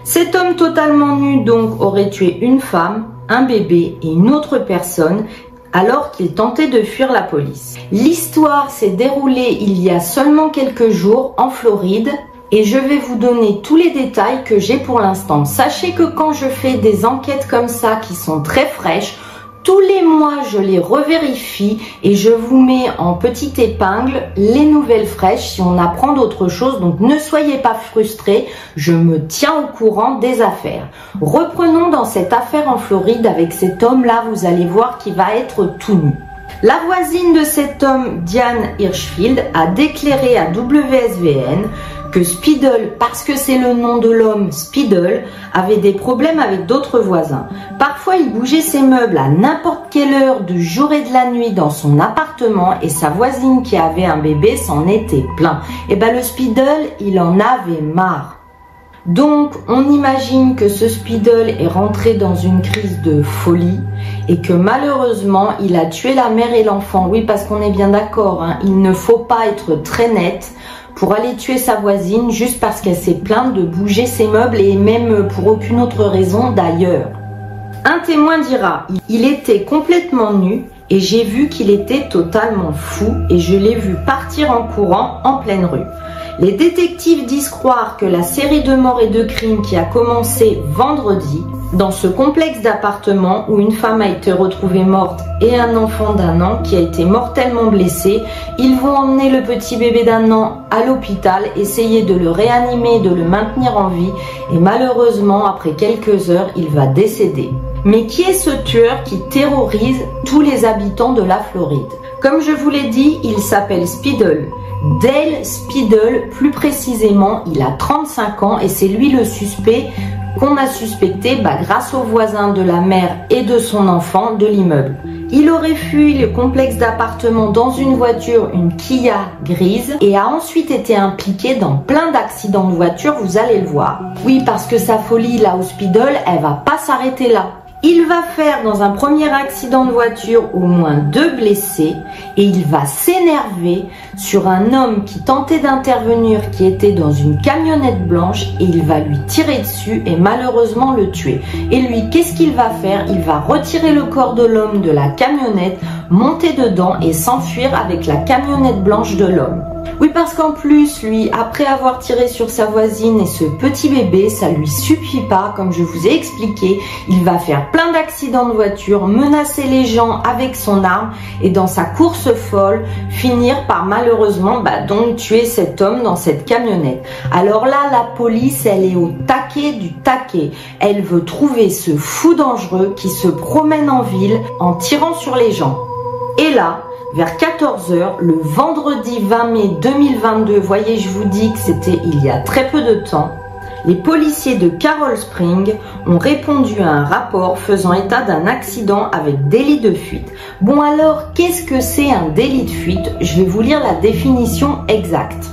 Cet homme totalement nu donc aurait tué une femme, un bébé et une autre personne alors qu'il tentait de fuir la police. L'histoire s'est déroulée il y a seulement quelques jours en Floride et je vais vous donner tous les détails que j'ai pour l'instant. Sachez que quand je fais des enquêtes comme ça qui sont très fraîches, tous les mois, je les revérifie et je vous mets en petite épingle les nouvelles fraîches si on apprend d'autres choses. Donc ne soyez pas frustrés, je me tiens au courant des affaires. Reprenons dans cette affaire en Floride avec cet homme-là, vous allez voir qu'il va être tout nu. La voisine de cet homme, Diane Hirschfield, a déclaré à WSVN que Speedle, parce que c'est le nom de l'homme Speedle, avait des problèmes avec d'autres voisins. Parfois, il bougeait ses meubles à n'importe quelle heure du jour et de la nuit dans son appartement et sa voisine qui avait un bébé s'en était plein. Et eh ben le Speedle, il en avait marre. Donc, on imagine que ce Speedle est rentré dans une crise de folie et que malheureusement, il a tué la mère et l'enfant. Oui, parce qu'on est bien d'accord, hein. il ne faut pas être très net pour aller tuer sa voisine juste parce qu'elle s'est plainte de bouger ses meubles et même pour aucune autre raison d'ailleurs. Un témoin dira, il était complètement nu et j'ai vu qu'il était totalement fou et je l'ai vu partir en courant en pleine rue. Les détectives disent croire que la série de morts et de crimes qui a commencé vendredi dans ce complexe d'appartements où une femme a été retrouvée morte et un enfant d'un an qui a été mortellement blessé, ils vont emmener le petit bébé d'un an à l'hôpital, essayer de le réanimer, de le maintenir en vie et malheureusement après quelques heures il va décéder. Mais qui est ce tueur qui terrorise tous les habitants de la Floride? Comme je vous l'ai dit, il s'appelle Speedle. Dale Speedle, plus précisément, il a 35 ans et c'est lui le suspect qu'on a suspecté bah, grâce aux voisins de la mère et de son enfant de l'immeuble. Il aurait fui le complexe d'appartements dans une voiture, une Kia grise, et a ensuite été impliqué dans plein d'accidents de voiture, vous allez le voir. Oui, parce que sa folie au Speedle, elle va pas s'arrêter là. Il va faire dans un premier accident de voiture au moins deux blessés et il va s'énerver sur un homme qui tentait d'intervenir qui était dans une camionnette blanche et il va lui tirer dessus et malheureusement le tuer. Et lui, qu'est-ce qu'il va faire? Il va retirer le corps de l'homme de la camionnette, monter dedans et s'enfuir avec la camionnette blanche de l'homme. Oui, parce qu'en plus, lui, après avoir tiré sur sa voisine et ce petit bébé, ça lui suffit pas, comme je vous ai expliqué. Il va faire plein d'accidents de voiture, menacer les gens avec son arme et dans sa course folle, finir par malheureusement bah, tuer cet homme dans cette camionnette. Alors là, la police, elle est au taquet du taquet. Elle veut trouver ce fou dangereux qui se promène en ville en tirant sur les gens. Et là, vers 14h, le vendredi 20 mai 2022, voyez, je vous dis que c'était il y a très peu de temps, les policiers de Carol Spring ont répondu à un rapport faisant état d'un accident avec délit de fuite. Bon alors, qu'est-ce que c'est un délit de fuite? Je vais vous lire la définition exacte.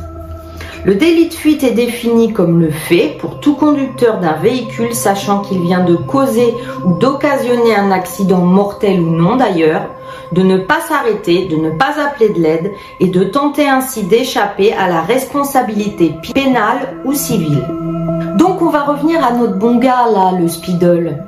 Le délit de fuite est défini comme le fait pour tout conducteur d'un véhicule sachant qu'il vient de causer ou d'occasionner un accident mortel ou non d'ailleurs, de ne pas s'arrêter, de ne pas appeler de l'aide et de tenter ainsi d'échapper à la responsabilité pénale ou civile. Donc on va revenir à notre bon gars là, le Speedle.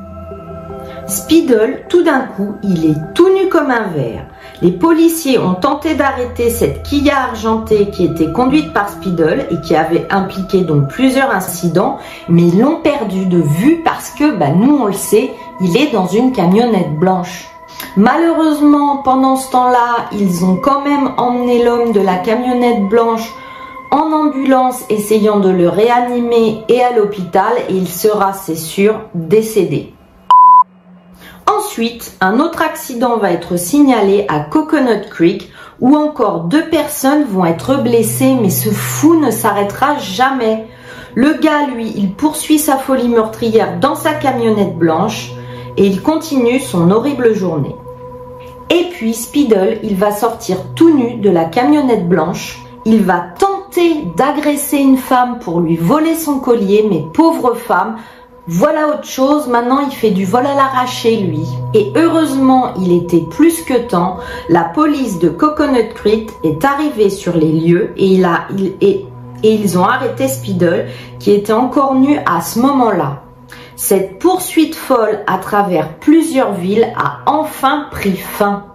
Speedle, tout d'un coup, il est tout nu comme un verre. Les policiers ont tenté d'arrêter cette Kia argentée qui était conduite par Speedle et qui avait impliqué donc plusieurs incidents, mais ils l'ont perdu de vue parce que, bah, nous on le sait, il est dans une camionnette blanche. Malheureusement, pendant ce temps-là, ils ont quand même emmené l'homme de la camionnette blanche en ambulance essayant de le réanimer et à l'hôpital et il sera, c'est sûr, décédé. Ensuite, un autre accident va être signalé à Coconut Creek où encore deux personnes vont être blessées mais ce fou ne s'arrêtera jamais. Le gars, lui, il poursuit sa folie meurtrière dans sa camionnette blanche et il continue son horrible journée. Et puis Speedle, il va sortir tout nu de la camionnette blanche. Il va tenter d'agresser une femme pour lui voler son collier, mais pauvre femme, voilà autre chose, maintenant il fait du vol à l'arraché lui. Et heureusement, il était plus que temps, la police de Coconut Creek est arrivée sur les lieux et, ils ont arrêté Speedle qui était encore nu à ce moment-là. Cette poursuite folle à travers plusieurs villes a enfin pris fin.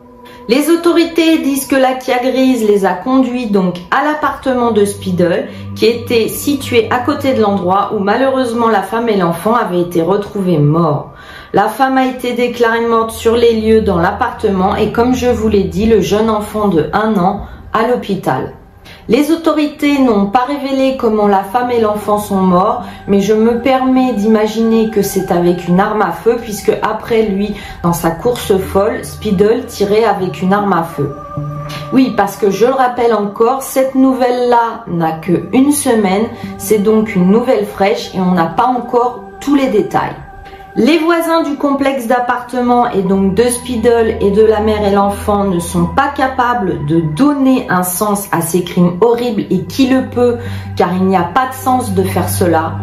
Les autorités disent que la Kia grise les a conduits donc à l'appartement de Speedle qui était situé à côté de l'endroit où malheureusement la femme et l'enfant avaient été retrouvés morts. La femme a été déclarée morte sur les lieux dans l'appartement et comme je vous l'ai dit, le jeune enfant de 1 an à l'hôpital. Les autorités n'ont pas révélé comment la femme et l'enfant sont morts, mais je me permets d'imaginer que c'est avec une arme à feu, puisque après lui, dans sa course folle, Speedle tirait avec une arme à feu. Oui, parce que je le rappelle encore, cette nouvelle-là n'a que une semaine, c'est donc une nouvelle fraîche et on n'a pas encore tous les détails. Les voisins du complexe d'appartements et donc de Speedle et de la mère et l'enfant ne sont pas capables de donner un sens à ces crimes horribles et qui le peut car il n'y a pas de sens de faire cela.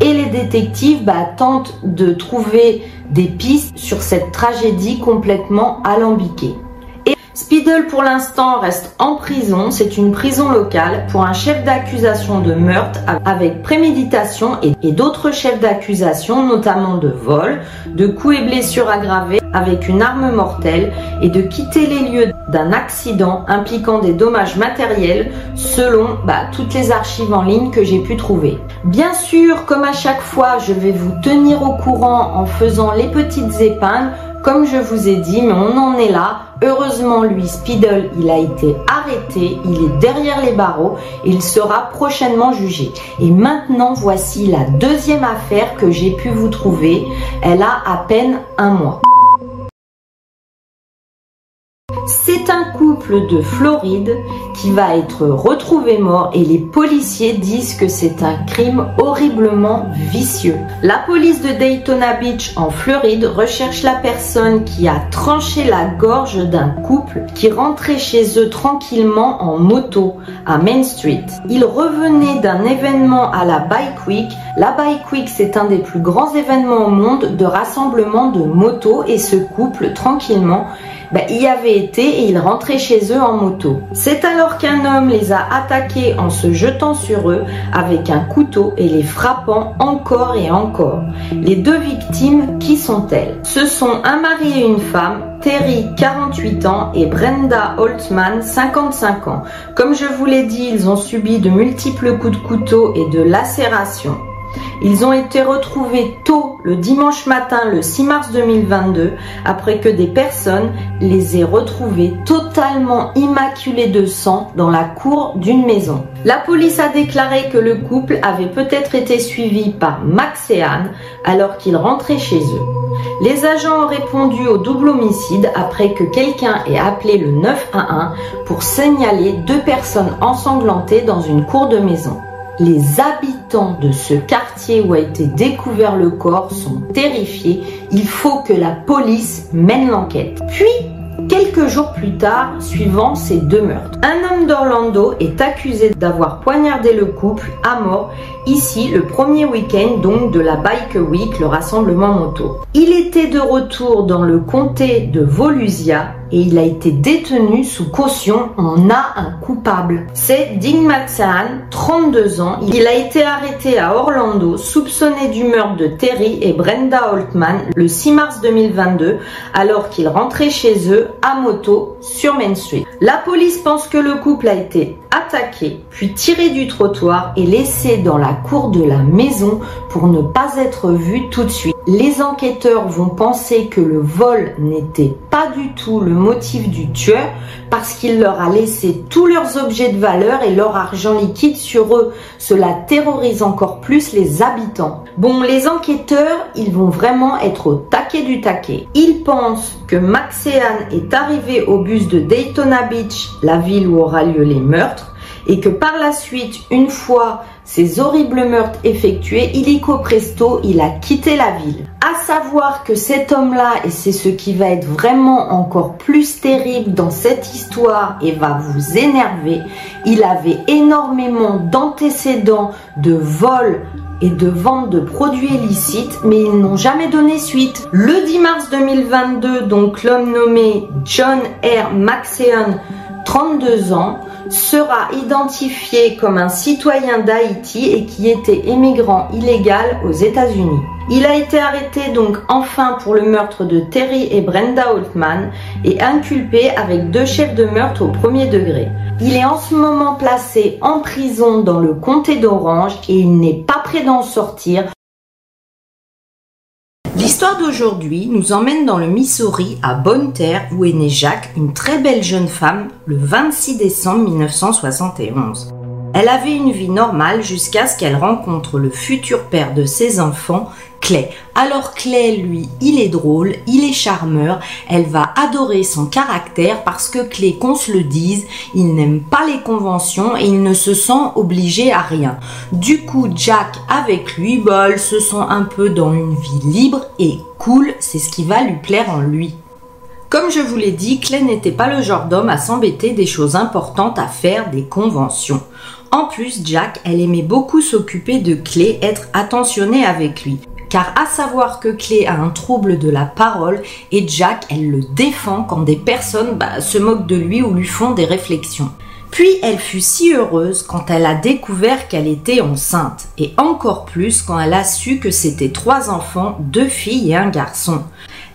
Et les détectives bah, tentent de trouver des pistes sur cette tragédie complètement alambiquée. Speedle pour l'instant reste en prison, c'est une prison locale pour un chef d'accusation de meurtre avec préméditation et, d'autres chefs d'accusation notamment de vol, de coups et blessures aggravés avec une arme mortelle et de quitter les lieux d'un accident impliquant des dommages matériels selon bah, toutes les archives en ligne que j'ai pu trouver. Bien sûr, comme à chaque fois, je vais vous tenir au courant en faisant les petites épingles comme je vous ai dit, mais on en est là. Heureusement, lui, Speedle, il a été arrêté, il est derrière les barreaux il sera prochainement jugé. Et maintenant, voici la deuxième affaire que j'ai pu vous trouver. Elle a à peine un mois. C'est un couple de Floride qui va être retrouvé mort et les policiers disent que c'est un crime horriblement vicieux. La police de Daytona Beach en Floride recherche la personne qui a tranché la gorge d'un couple qui rentrait chez eux tranquillement en moto à Main Street. Ils revenaient d'un événement à la Bike Week. La Bike Week c'est un des plus grands événements au monde de rassemblement de motos et ce couple tranquillement bah, y avait et ils rentraient chez eux en moto. C'est alors qu'un homme les a attaqués en se jetant sur eux avec un couteau et les frappant encore et encore. Les deux victimes, qui sont-elles? Ce sont un mari et une femme, Terry, 48 ans, et Brenda Holtman, 55 ans. Comme je vous l'ai dit, ils ont subi de multiples coups de couteau et de lacérations. Ils ont été retrouvés tôt le dimanche matin le 6 mars 2022 après que des personnes les aient retrouvés totalement immaculés de sang dans la cour d'une maison. La police a déclaré que le couple avait peut-être été suivi par Max et Anne alors qu'ils rentraient chez eux. Les agents ont répondu au double homicide après que quelqu'un ait appelé le 911 pour signaler deux personnes ensanglantées dans une cour de maison. Les habitants de ce quartier où a été découvert le corps sont terrifiés. Il faut que la police mène l'enquête. Puis, quelques jours plus tard, suivant ces deux meurtres. Un homme d'Orlando est accusé d'avoir poignardé le couple à mort ici le premier week-end donc de la Bike Week, le rassemblement moto. Il était de retour dans le comté de Volusia et il a été détenu sous caution. On a un coupable. C'est Dean Maxan, 32 ans. Il a été arrêté à Orlando, soupçonné du meurtre de Terry et Brenda Holtman le 6 mars 2022, alors qu'il rentrait chez eux à moto sur Main Street. La police pense que le couple a été attaqué, puis tiré du trottoir et laissé dans la cour de la maison pour ne pas être vu tout de suite. Les enquêteurs vont penser que le vol n'était pas du tout le motif du tueur parce qu'il leur a laissé tous leurs objets de valeur et leur argent liquide sur eux. Cela terrorise encore plus les habitants. Bon, les enquêteurs, ils vont vraiment être au taquet du taquet. Ils pensent que Maxean est arrivé au bus de Daytona Beach, la ville où aura lieu les meurtres, et que par la suite, une fois ces horribles meurtres effectués, illico presto, il a quitté la ville. À savoir que cet homme-là, et c'est ce qui va être vraiment encore plus terrible dans cette histoire et va vous énerver, il avait énormément d'antécédents de vols et de vente de produits illicites, mais ils n'ont jamais donné suite. Le 10 mars 2022, donc l'homme nommé John R. Maxeon 32 ans, sera identifié comme un citoyen d'Haïti et qui était émigrant illégal aux États-Unis. Il a été arrêté donc enfin pour le meurtre de Terry et Brenda Holtman et inculpé avec deux chefs de meurtre au premier degré. Il est en ce moment placé en prison dans le comté d'Orange et il n'est pas prêt d'en sortir L'histoire d'aujourd'hui nous emmène dans le Missouri, à Bonne Terre, où est née Jacques, une très belle jeune femme, le 26 décembre 1971. Elle avait une vie normale jusqu'à ce qu'elle rencontre le futur père de ses enfants, Clay. Alors Clay, lui, il est drôle, il est charmeur, elle va adorer son caractère parce que Clay, qu'on se le dise, il n'aime pas les conventions et il ne se sent obligé à rien. Du coup, Jack avec lui, bah, se sent un peu dans une vie libre et cool, c'est ce qui va lui plaire en lui. Comme je vous l'ai dit, Clay n'était pas le genre d'homme à s'embêter des choses importantes à faire, des conventions. En plus, Jack, elle aimait beaucoup s'occuper de Clay, être attentionnée avec lui. Car à savoir que Clay a un trouble de la parole et Jack, elle le défend quand des personnes bah, se moquent de lui ou lui font des réflexions. Puis elle fut si heureuse quand elle a découvert qu'elle était enceinte, et encore plus quand elle a su que c'était trois enfants, deux filles et un garçon.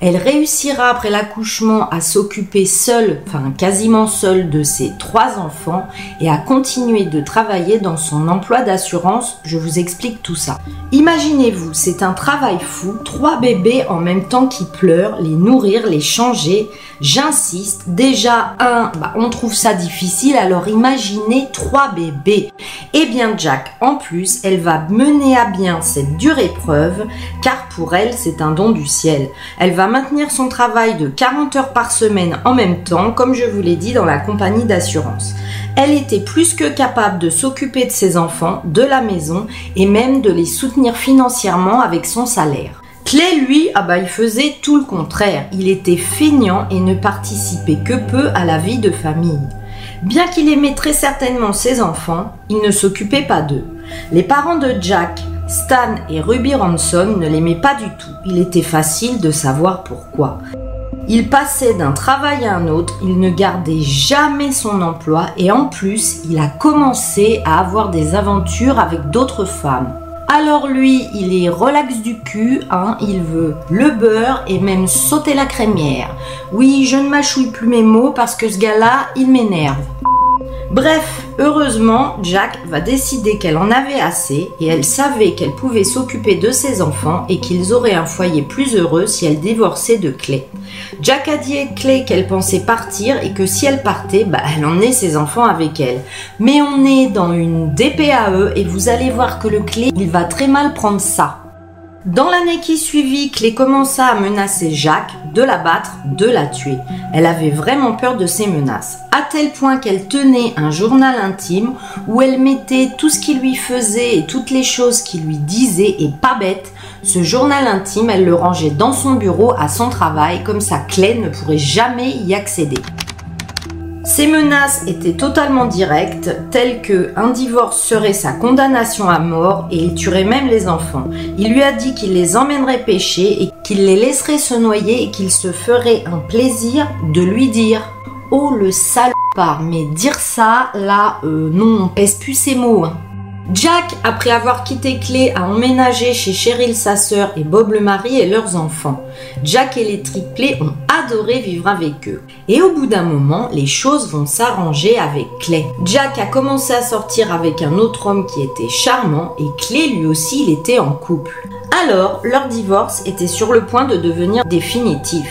Elle réussira après l'accouchement à s'occuper seule, enfin quasiment seule de ses trois enfants et à continuer de travailler dans son emploi d'assurance. Je vous explique tout ça. Imaginez-vous, c'est un travail fou, trois bébés en même temps qui pleurent, les nourrir, les changer. J'insiste, déjà un, bah, on trouve ça difficile, alors imaginez trois bébés. Eh bien Jack, en plus, elle va mener à bien cette dure épreuve, car pour elle, c'est un don du ciel. Elle va maintenir son travail de 40 heures par semaine en même temps, comme je vous l'ai dit, dans la compagnie d'assurance. Elle était plus que capable de s'occuper de ses enfants, de la maison et même de les soutenir financièrement avec son salaire. Clay, lui, ah bah, il faisait tout le contraire. Il était feignant et ne participait que peu à la vie de famille. Bien qu'il aimait très certainement ses enfants, il ne s'occupait pas d'eux. Les parents de Jack Stan et Ruby Ranson ne l'aimaient pas du tout. Il était facile de savoir pourquoi. Il passait d'un travail à un autre, il ne gardait jamais son emploi et en plus, il a commencé à avoir des aventures avec d'autres femmes. Alors lui, il est relax du cul, hein, il veut le beurre et même sauter la crémière. Oui, je ne mâchouille plus mes mots parce que ce gars-là, il m'énerve. Bref, heureusement, Jack va décider qu'elle en avait assez et elle savait qu'elle pouvait s'occuper de ses enfants et qu'ils auraient un foyer plus heureux si elle divorçait de Clay. Jack a dit à Clay qu'elle pensait partir et que si elle partait, bah, elle emmenait ses enfants avec elle. Mais on est dans une DPAE et vous allez voir que le Clay, il va très mal prendre ça. Dans l'année qui suivit, Clé commença à menacer Jacques de la battre, de la tuer. Elle avait vraiment peur de ces menaces, à tel point qu'elle tenait un journal intime où elle mettait tout ce qui lui faisait et toutes les choses qu'il lui disait, et pas bête, Ce journal intime, elle le rangeait dans son bureau à son travail, comme ça Clay ne pourrait jamais y accéder. Ces menaces étaient totalement directes, telles que un divorce serait sa condamnation à mort et il tuerait même les enfants. Il lui a dit qu'il les emmènerait pêcher et qu'il les laisserait se noyer et qu'il se ferait un plaisir de lui dire Oh le salopard, mais dire ça, là, euh, non, on pèse plus ces mots. Hein? Jack, après avoir quitté Clay, a emménagé chez Cheryl sa sœur et Bob le mari et leurs enfants. Jack et les triplés ont adoré vivre avec eux. Et au bout d'un moment, les choses vont s'arranger avec Clay. Jack a commencé à sortir avec un autre homme qui était charmant et Clay lui aussi il était en couple. Alors, leur divorce était sur le point de devenir définitif.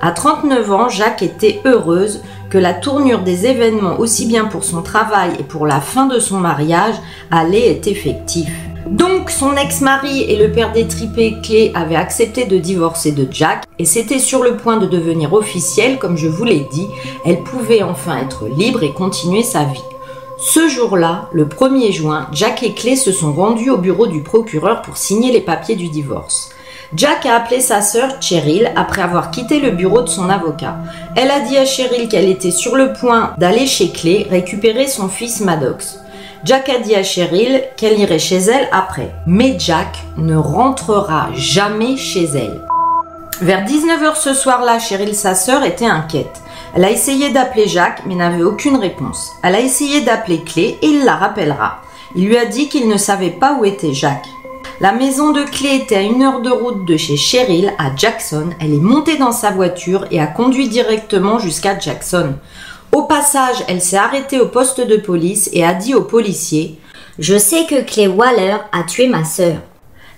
À 39 ans, Jacques était heureuse que la tournure des événements, aussi bien pour son travail et pour la fin de son mariage, allait être effectif. Donc son ex-mari et le père des tripés Clé avaient accepté de divorcer de Jack et c'était sur le point de devenir officiel, comme je vous l'ai dit, elle pouvait enfin être libre et continuer sa vie. Ce jour-là, le 1er juin, Jack et Clé se sont rendus au bureau du procureur pour signer les papiers du divorce. Jack a appelé sa sœur Cheryl après avoir quitté le bureau de son avocat. Elle a dit à Cheryl qu'elle était sur le point d'aller chez Clay récupérer son fils Maddox. Jack a dit à Cheryl qu'elle irait chez elle après. Mais Jack ne rentrera jamais chez elle. Vers 19h ce soir-là, Cheryl, sa sœur, était inquiète. Elle a essayé d'appeler Jack mais n'avait aucune réponse. Elle a essayé d'appeler Clay et il la rappellera. Il lui a dit qu'il ne savait pas où était Jack. La maison de Clé était à une heure de route de chez Cheryl à Jackson. Elle est montée dans sa voiture et a conduit directement jusqu'à Jackson. Au passage, elle s'est arrêtée au poste de police et a dit aux policiers Je sais que Clay Waller a tué ma sœur.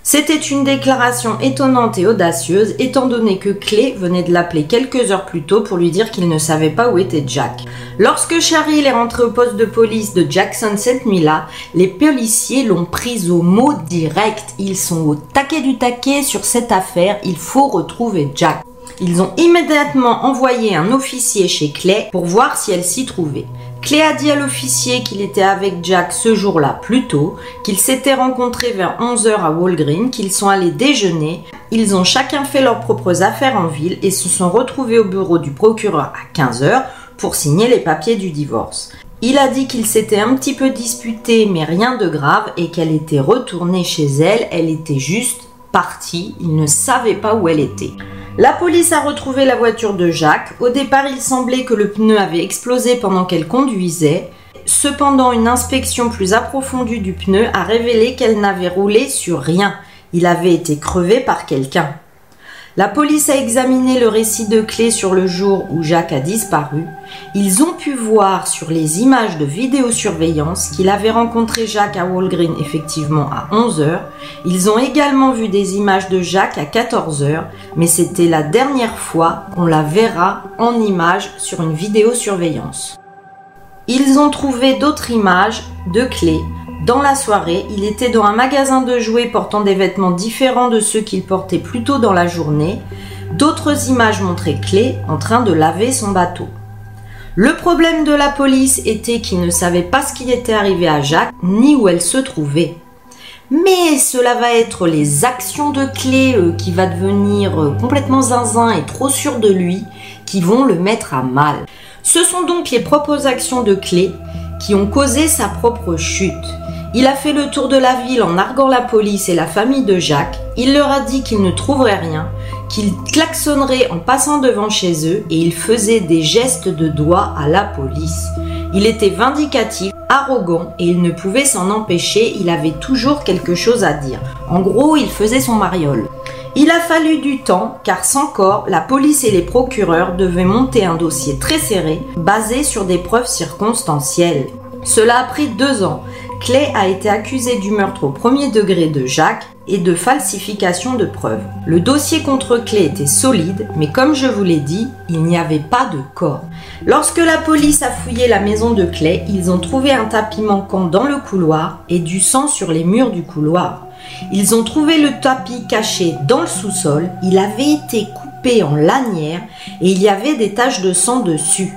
C'était une déclaration étonnante et audacieuse étant donné que Clay venait de l'appeler quelques heures plus tôt pour lui dire qu'il ne savait pas où était Jack. Lorsque Cheryl est rentrée au poste de police de Jackson cette nuit-là, les policiers l'ont prise au mot direct. Ils sont au taquet du taquet sur cette affaire, il faut retrouver Jack. Ils ont immédiatement envoyé un officier chez Clay pour voir si elle s'y trouvait. Clé a dit à l'officier qu'il était avec Jack ce jour-là plus tôt, qu'ils s'étaient rencontrés vers 11h à Walgreen, qu'ils sont allés déjeuner, ils ont chacun fait leurs propres affaires en ville et se sont retrouvés au bureau du procureur à 15h pour signer les papiers du divorce. Il a dit qu'il s'était un petit peu disputé mais rien de grave et qu'elle était retournée chez elle, elle était juste partie, il ne savait pas où elle était. La police a retrouvé la voiture de Jacques. Au départ, il semblait que le pneu avait explosé pendant qu'elle conduisait. Cependant, une inspection plus approfondie du pneu a révélé qu'elle n'avait roulé sur rien. Il avait été crevé par quelqu'un. La police a examiné le récit de clé sur le jour où Jacques a disparu. Ils ont pu voir sur les images de vidéosurveillance qu'il avait rencontré Jacques à Walgreen effectivement à 11h. Ils ont également vu des images de Jacques à 14h, mais c'était la dernière fois qu'on la verra en image sur une vidéosurveillance. Ils ont trouvé d'autres images de clés dans la soirée, il était dans un magasin de jouets portant des vêtements différents de ceux qu'il portait plus tôt dans la journée. D'autres images montraient Clé en train de laver son bateau. Le problème de la police était qu'ils ne savaient pas ce qui était arrivé à Jacques ni où elle se trouvait. Mais cela va être les actions de Clé euh, qui va devenir euh, complètement zinzin et trop sûr de lui qui vont le mettre à mal. Ce sont donc les propres actions de Clé qui ont causé sa propre chute. Il a fait le tour de la ville en narguant la police et la famille de Jacques. Il leur a dit qu'il ne trouverait rien, qu'il klaxonnerait en passant devant chez eux et il faisait des gestes de doigts à la police. Il était vindicatif, arrogant et il ne pouvait s'en empêcher, il avait toujours quelque chose à dire. En gros, il faisait son mariole. Il a fallu du temps car sans corps, la police et les procureurs devaient monter un dossier très serré basé sur des preuves circonstancielles. Cela a pris deux ans. Clay a été accusé du meurtre au premier degré de Jacques et de falsification de preuves. Le dossier contre Clay était solide, mais comme je vous l'ai dit, il n'y avait pas de corps. Lorsque la police a fouillé la maison de Clay, ils ont trouvé un tapis manquant dans le couloir et du sang sur les murs du couloir. Ils ont trouvé le tapis caché dans le sous-sol, il avait été coupé en lanière et il y avait des taches de sang dessus.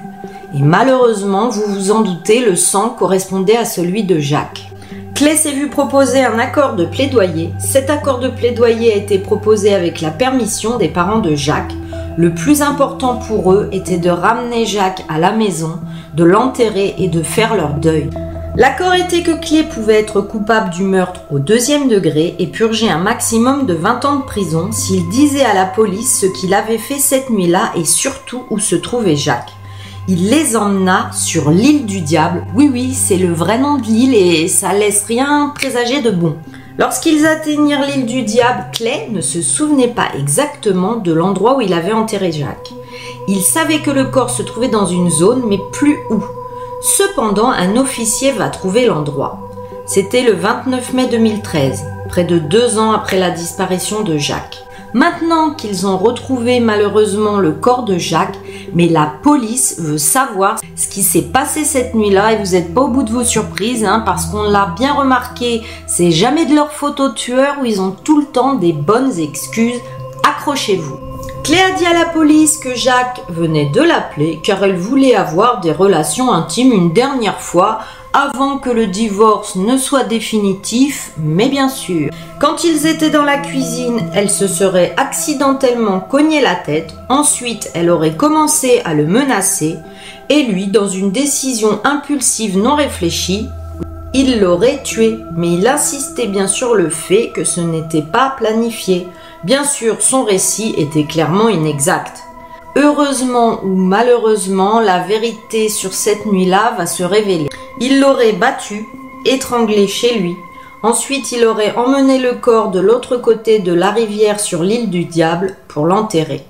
Et malheureusement, vous vous en doutez, le sang correspondait à celui de Jacques. Clay s'est vu proposer un accord de plaidoyer. Cet accord de plaidoyer a été proposé avec la permission des parents de Jacques. Le plus important pour eux était de ramener Jacques à la maison, de l'enterrer et de faire leur deuil. L'accord était que Clay pouvait être coupable du meurtre au deuxième degré et purger un maximum de 20 ans de prison s'il disait à la police ce qu'il avait fait cette nuit-là et surtout où se trouvait Jacques il les emmena sur l'île du diable. Oui, oui, c'est le vrai nom de l'île et ça laisse rien présager de bon. Lorsqu'ils atteignirent l'île du diable, Clay ne se souvenait pas exactement de l'endroit où il avait enterré Jacques. Il savait que le corps se trouvait dans une zone, mais plus où. Cependant, un officier va trouver l'endroit. C'était le 29 mai 2013, près de deux ans après la disparition de Jacques. Maintenant qu'ils ont retrouvé malheureusement le corps de Jacques, mais la police veut savoir ce qui s'est passé cette nuit-là et vous n'êtes pas au bout de vos surprises hein, parce qu'on l'a bien remarqué, c'est jamais de leur faute aux tueurs où ils ont tout le temps des bonnes excuses. Accrochez-vous. Clé a dit à la police que Jacques venait de l'appeler car elle voulait avoir des relations intimes une dernière fois avant que le divorce ne soit définitif, mais bien sûr. Quand ils étaient dans la cuisine, elle se serait accidentellement cogné la tête, ensuite elle aurait commencé à le menacer, et lui, dans une décision impulsive non réfléchie, il l'aurait tué, mais il insistait bien sur le fait que ce n'était pas planifié. Bien sûr, son récit était clairement inexact. Heureusement ou malheureusement, la vérité sur cette nuit-là va se révéler. Il l'aurait battu, étranglé chez lui. Ensuite, il aurait emmené le corps de l'autre côté de la rivière sur l'île du diable pour l'enterrer.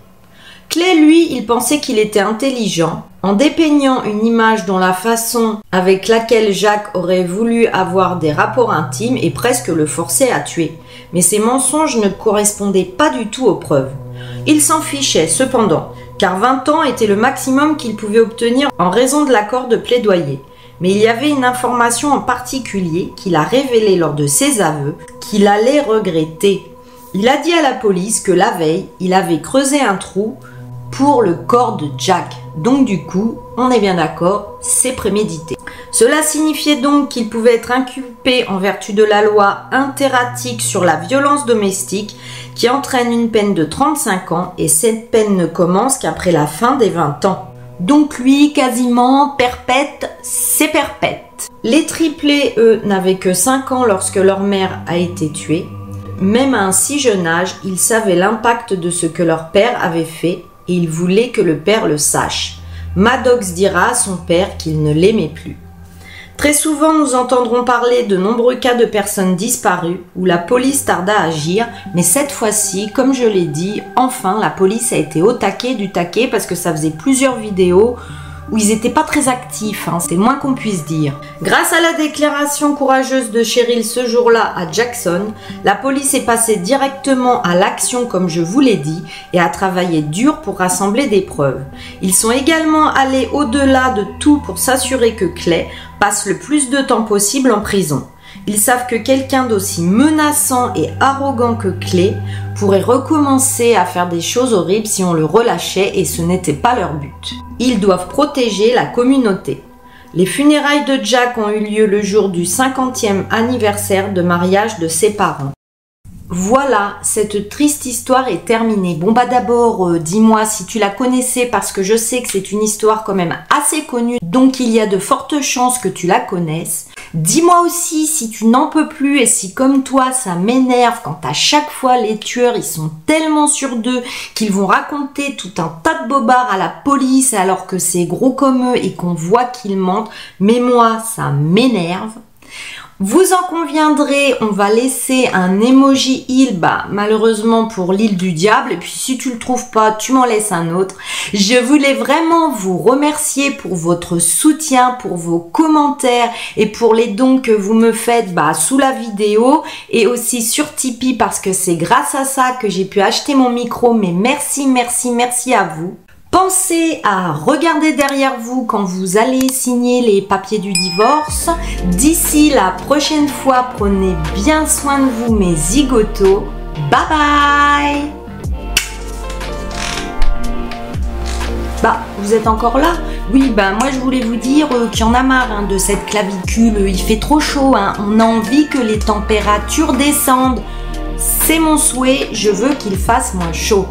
Clay, lui, il pensait qu'il était intelligent. En dépeignant une image dont la façon avec laquelle Jacques aurait voulu avoir des rapports intimes et presque le forçait à tuer. Mais ces mensonges ne correspondaient pas du tout aux preuves. Il s'en fichait cependant, car 20 ans était le maximum qu'il pouvait obtenir en raison de l'accord de plaidoyer mais il y avait une information en particulier qu'il a révélée lors de ses aveux qu'il allait regretter. Il a dit à la police que la veille, il avait creusé un trou pour le corps de Jack. Donc du coup, on est bien d'accord, c'est prémédité. Cela signifiait donc qu'il pouvait être inculpé en vertu de la loi inteраtique sur la violence domestique qui entraîne une peine de 35 ans et cette peine ne commence qu'après la fin des 20 ans. Donc lui, quasiment perpète, c'est perpète. Les triplés, eux, n'avaient que 5 ans lorsque leur mère a été tuée. Même à un si jeune âge, ils savaient l'impact de ce que leur père avait fait et ils voulaient que le père le sache. Maddox dira à son père qu'il ne l'aimait plus. Très souvent, nous entendrons parler de nombreux cas de personnes disparues où la police tarda à agir, mais cette fois-ci, comme je l'ai dit, enfin la police a été au taquet du taquet parce que ça faisait plusieurs vidéos où ils n'étaient pas très actifs, hein, c'est moins qu'on puisse dire. Grâce à la déclaration courageuse de Cheryl ce jour-là à Jackson, la police est passée directement à l'action comme je vous l'ai dit et a travaillé dur pour rassembler des preuves. Ils sont également allés au-delà de tout pour s'assurer que Clay passe le plus de temps possible en prison. Ils savent que quelqu'un d'aussi menaçant et arrogant que Clay pourrait recommencer à faire des choses horribles si on le relâchait et ce n'était pas leur but. Ils doivent protéger la communauté. Les funérailles de Jack ont eu lieu le jour du 50e anniversaire de mariage de ses parents. Voilà, cette triste histoire est terminée. Bon bah d'abord, euh, dis-moi si tu la connaissais parce que je sais que c'est une histoire quand même assez connue, donc il y a de fortes chances que tu la connaisses. Dis-moi aussi si tu n'en peux plus et si comme toi ça m'énerve quand à chaque fois les tueurs ils sont tellement sûrs d'eux qu'ils vont raconter tout un tas de bobards à la police alors que c'est gros comme eux et qu'on voit qu'ils mentent. Mais moi ça m'énerve. Vous en conviendrez, on va laisser un emoji île, bah, malheureusement pour l'île du diable, et puis si tu le trouves pas, tu m'en laisses un autre. Je voulais vraiment vous remercier pour votre soutien, pour vos commentaires et pour les dons que vous me faites bah, sous la vidéo et aussi sur Tipeee parce que c'est grâce à ça que j'ai pu acheter mon micro, mais merci, merci, merci à vous. Pensez à regarder derrière vous quand vous allez signer les papiers du divorce. D'ici la prochaine fois, prenez bien soin de vous mes zigotos. Bye bye Bah, vous êtes encore là? Oui, bah moi je voulais vous dire euh, qu'il y en a marre hein, de cette clavicule, il fait trop chaud, hein. on a envie que les températures descendent. C'est mon souhait, je veux qu'il fasse moins chaud.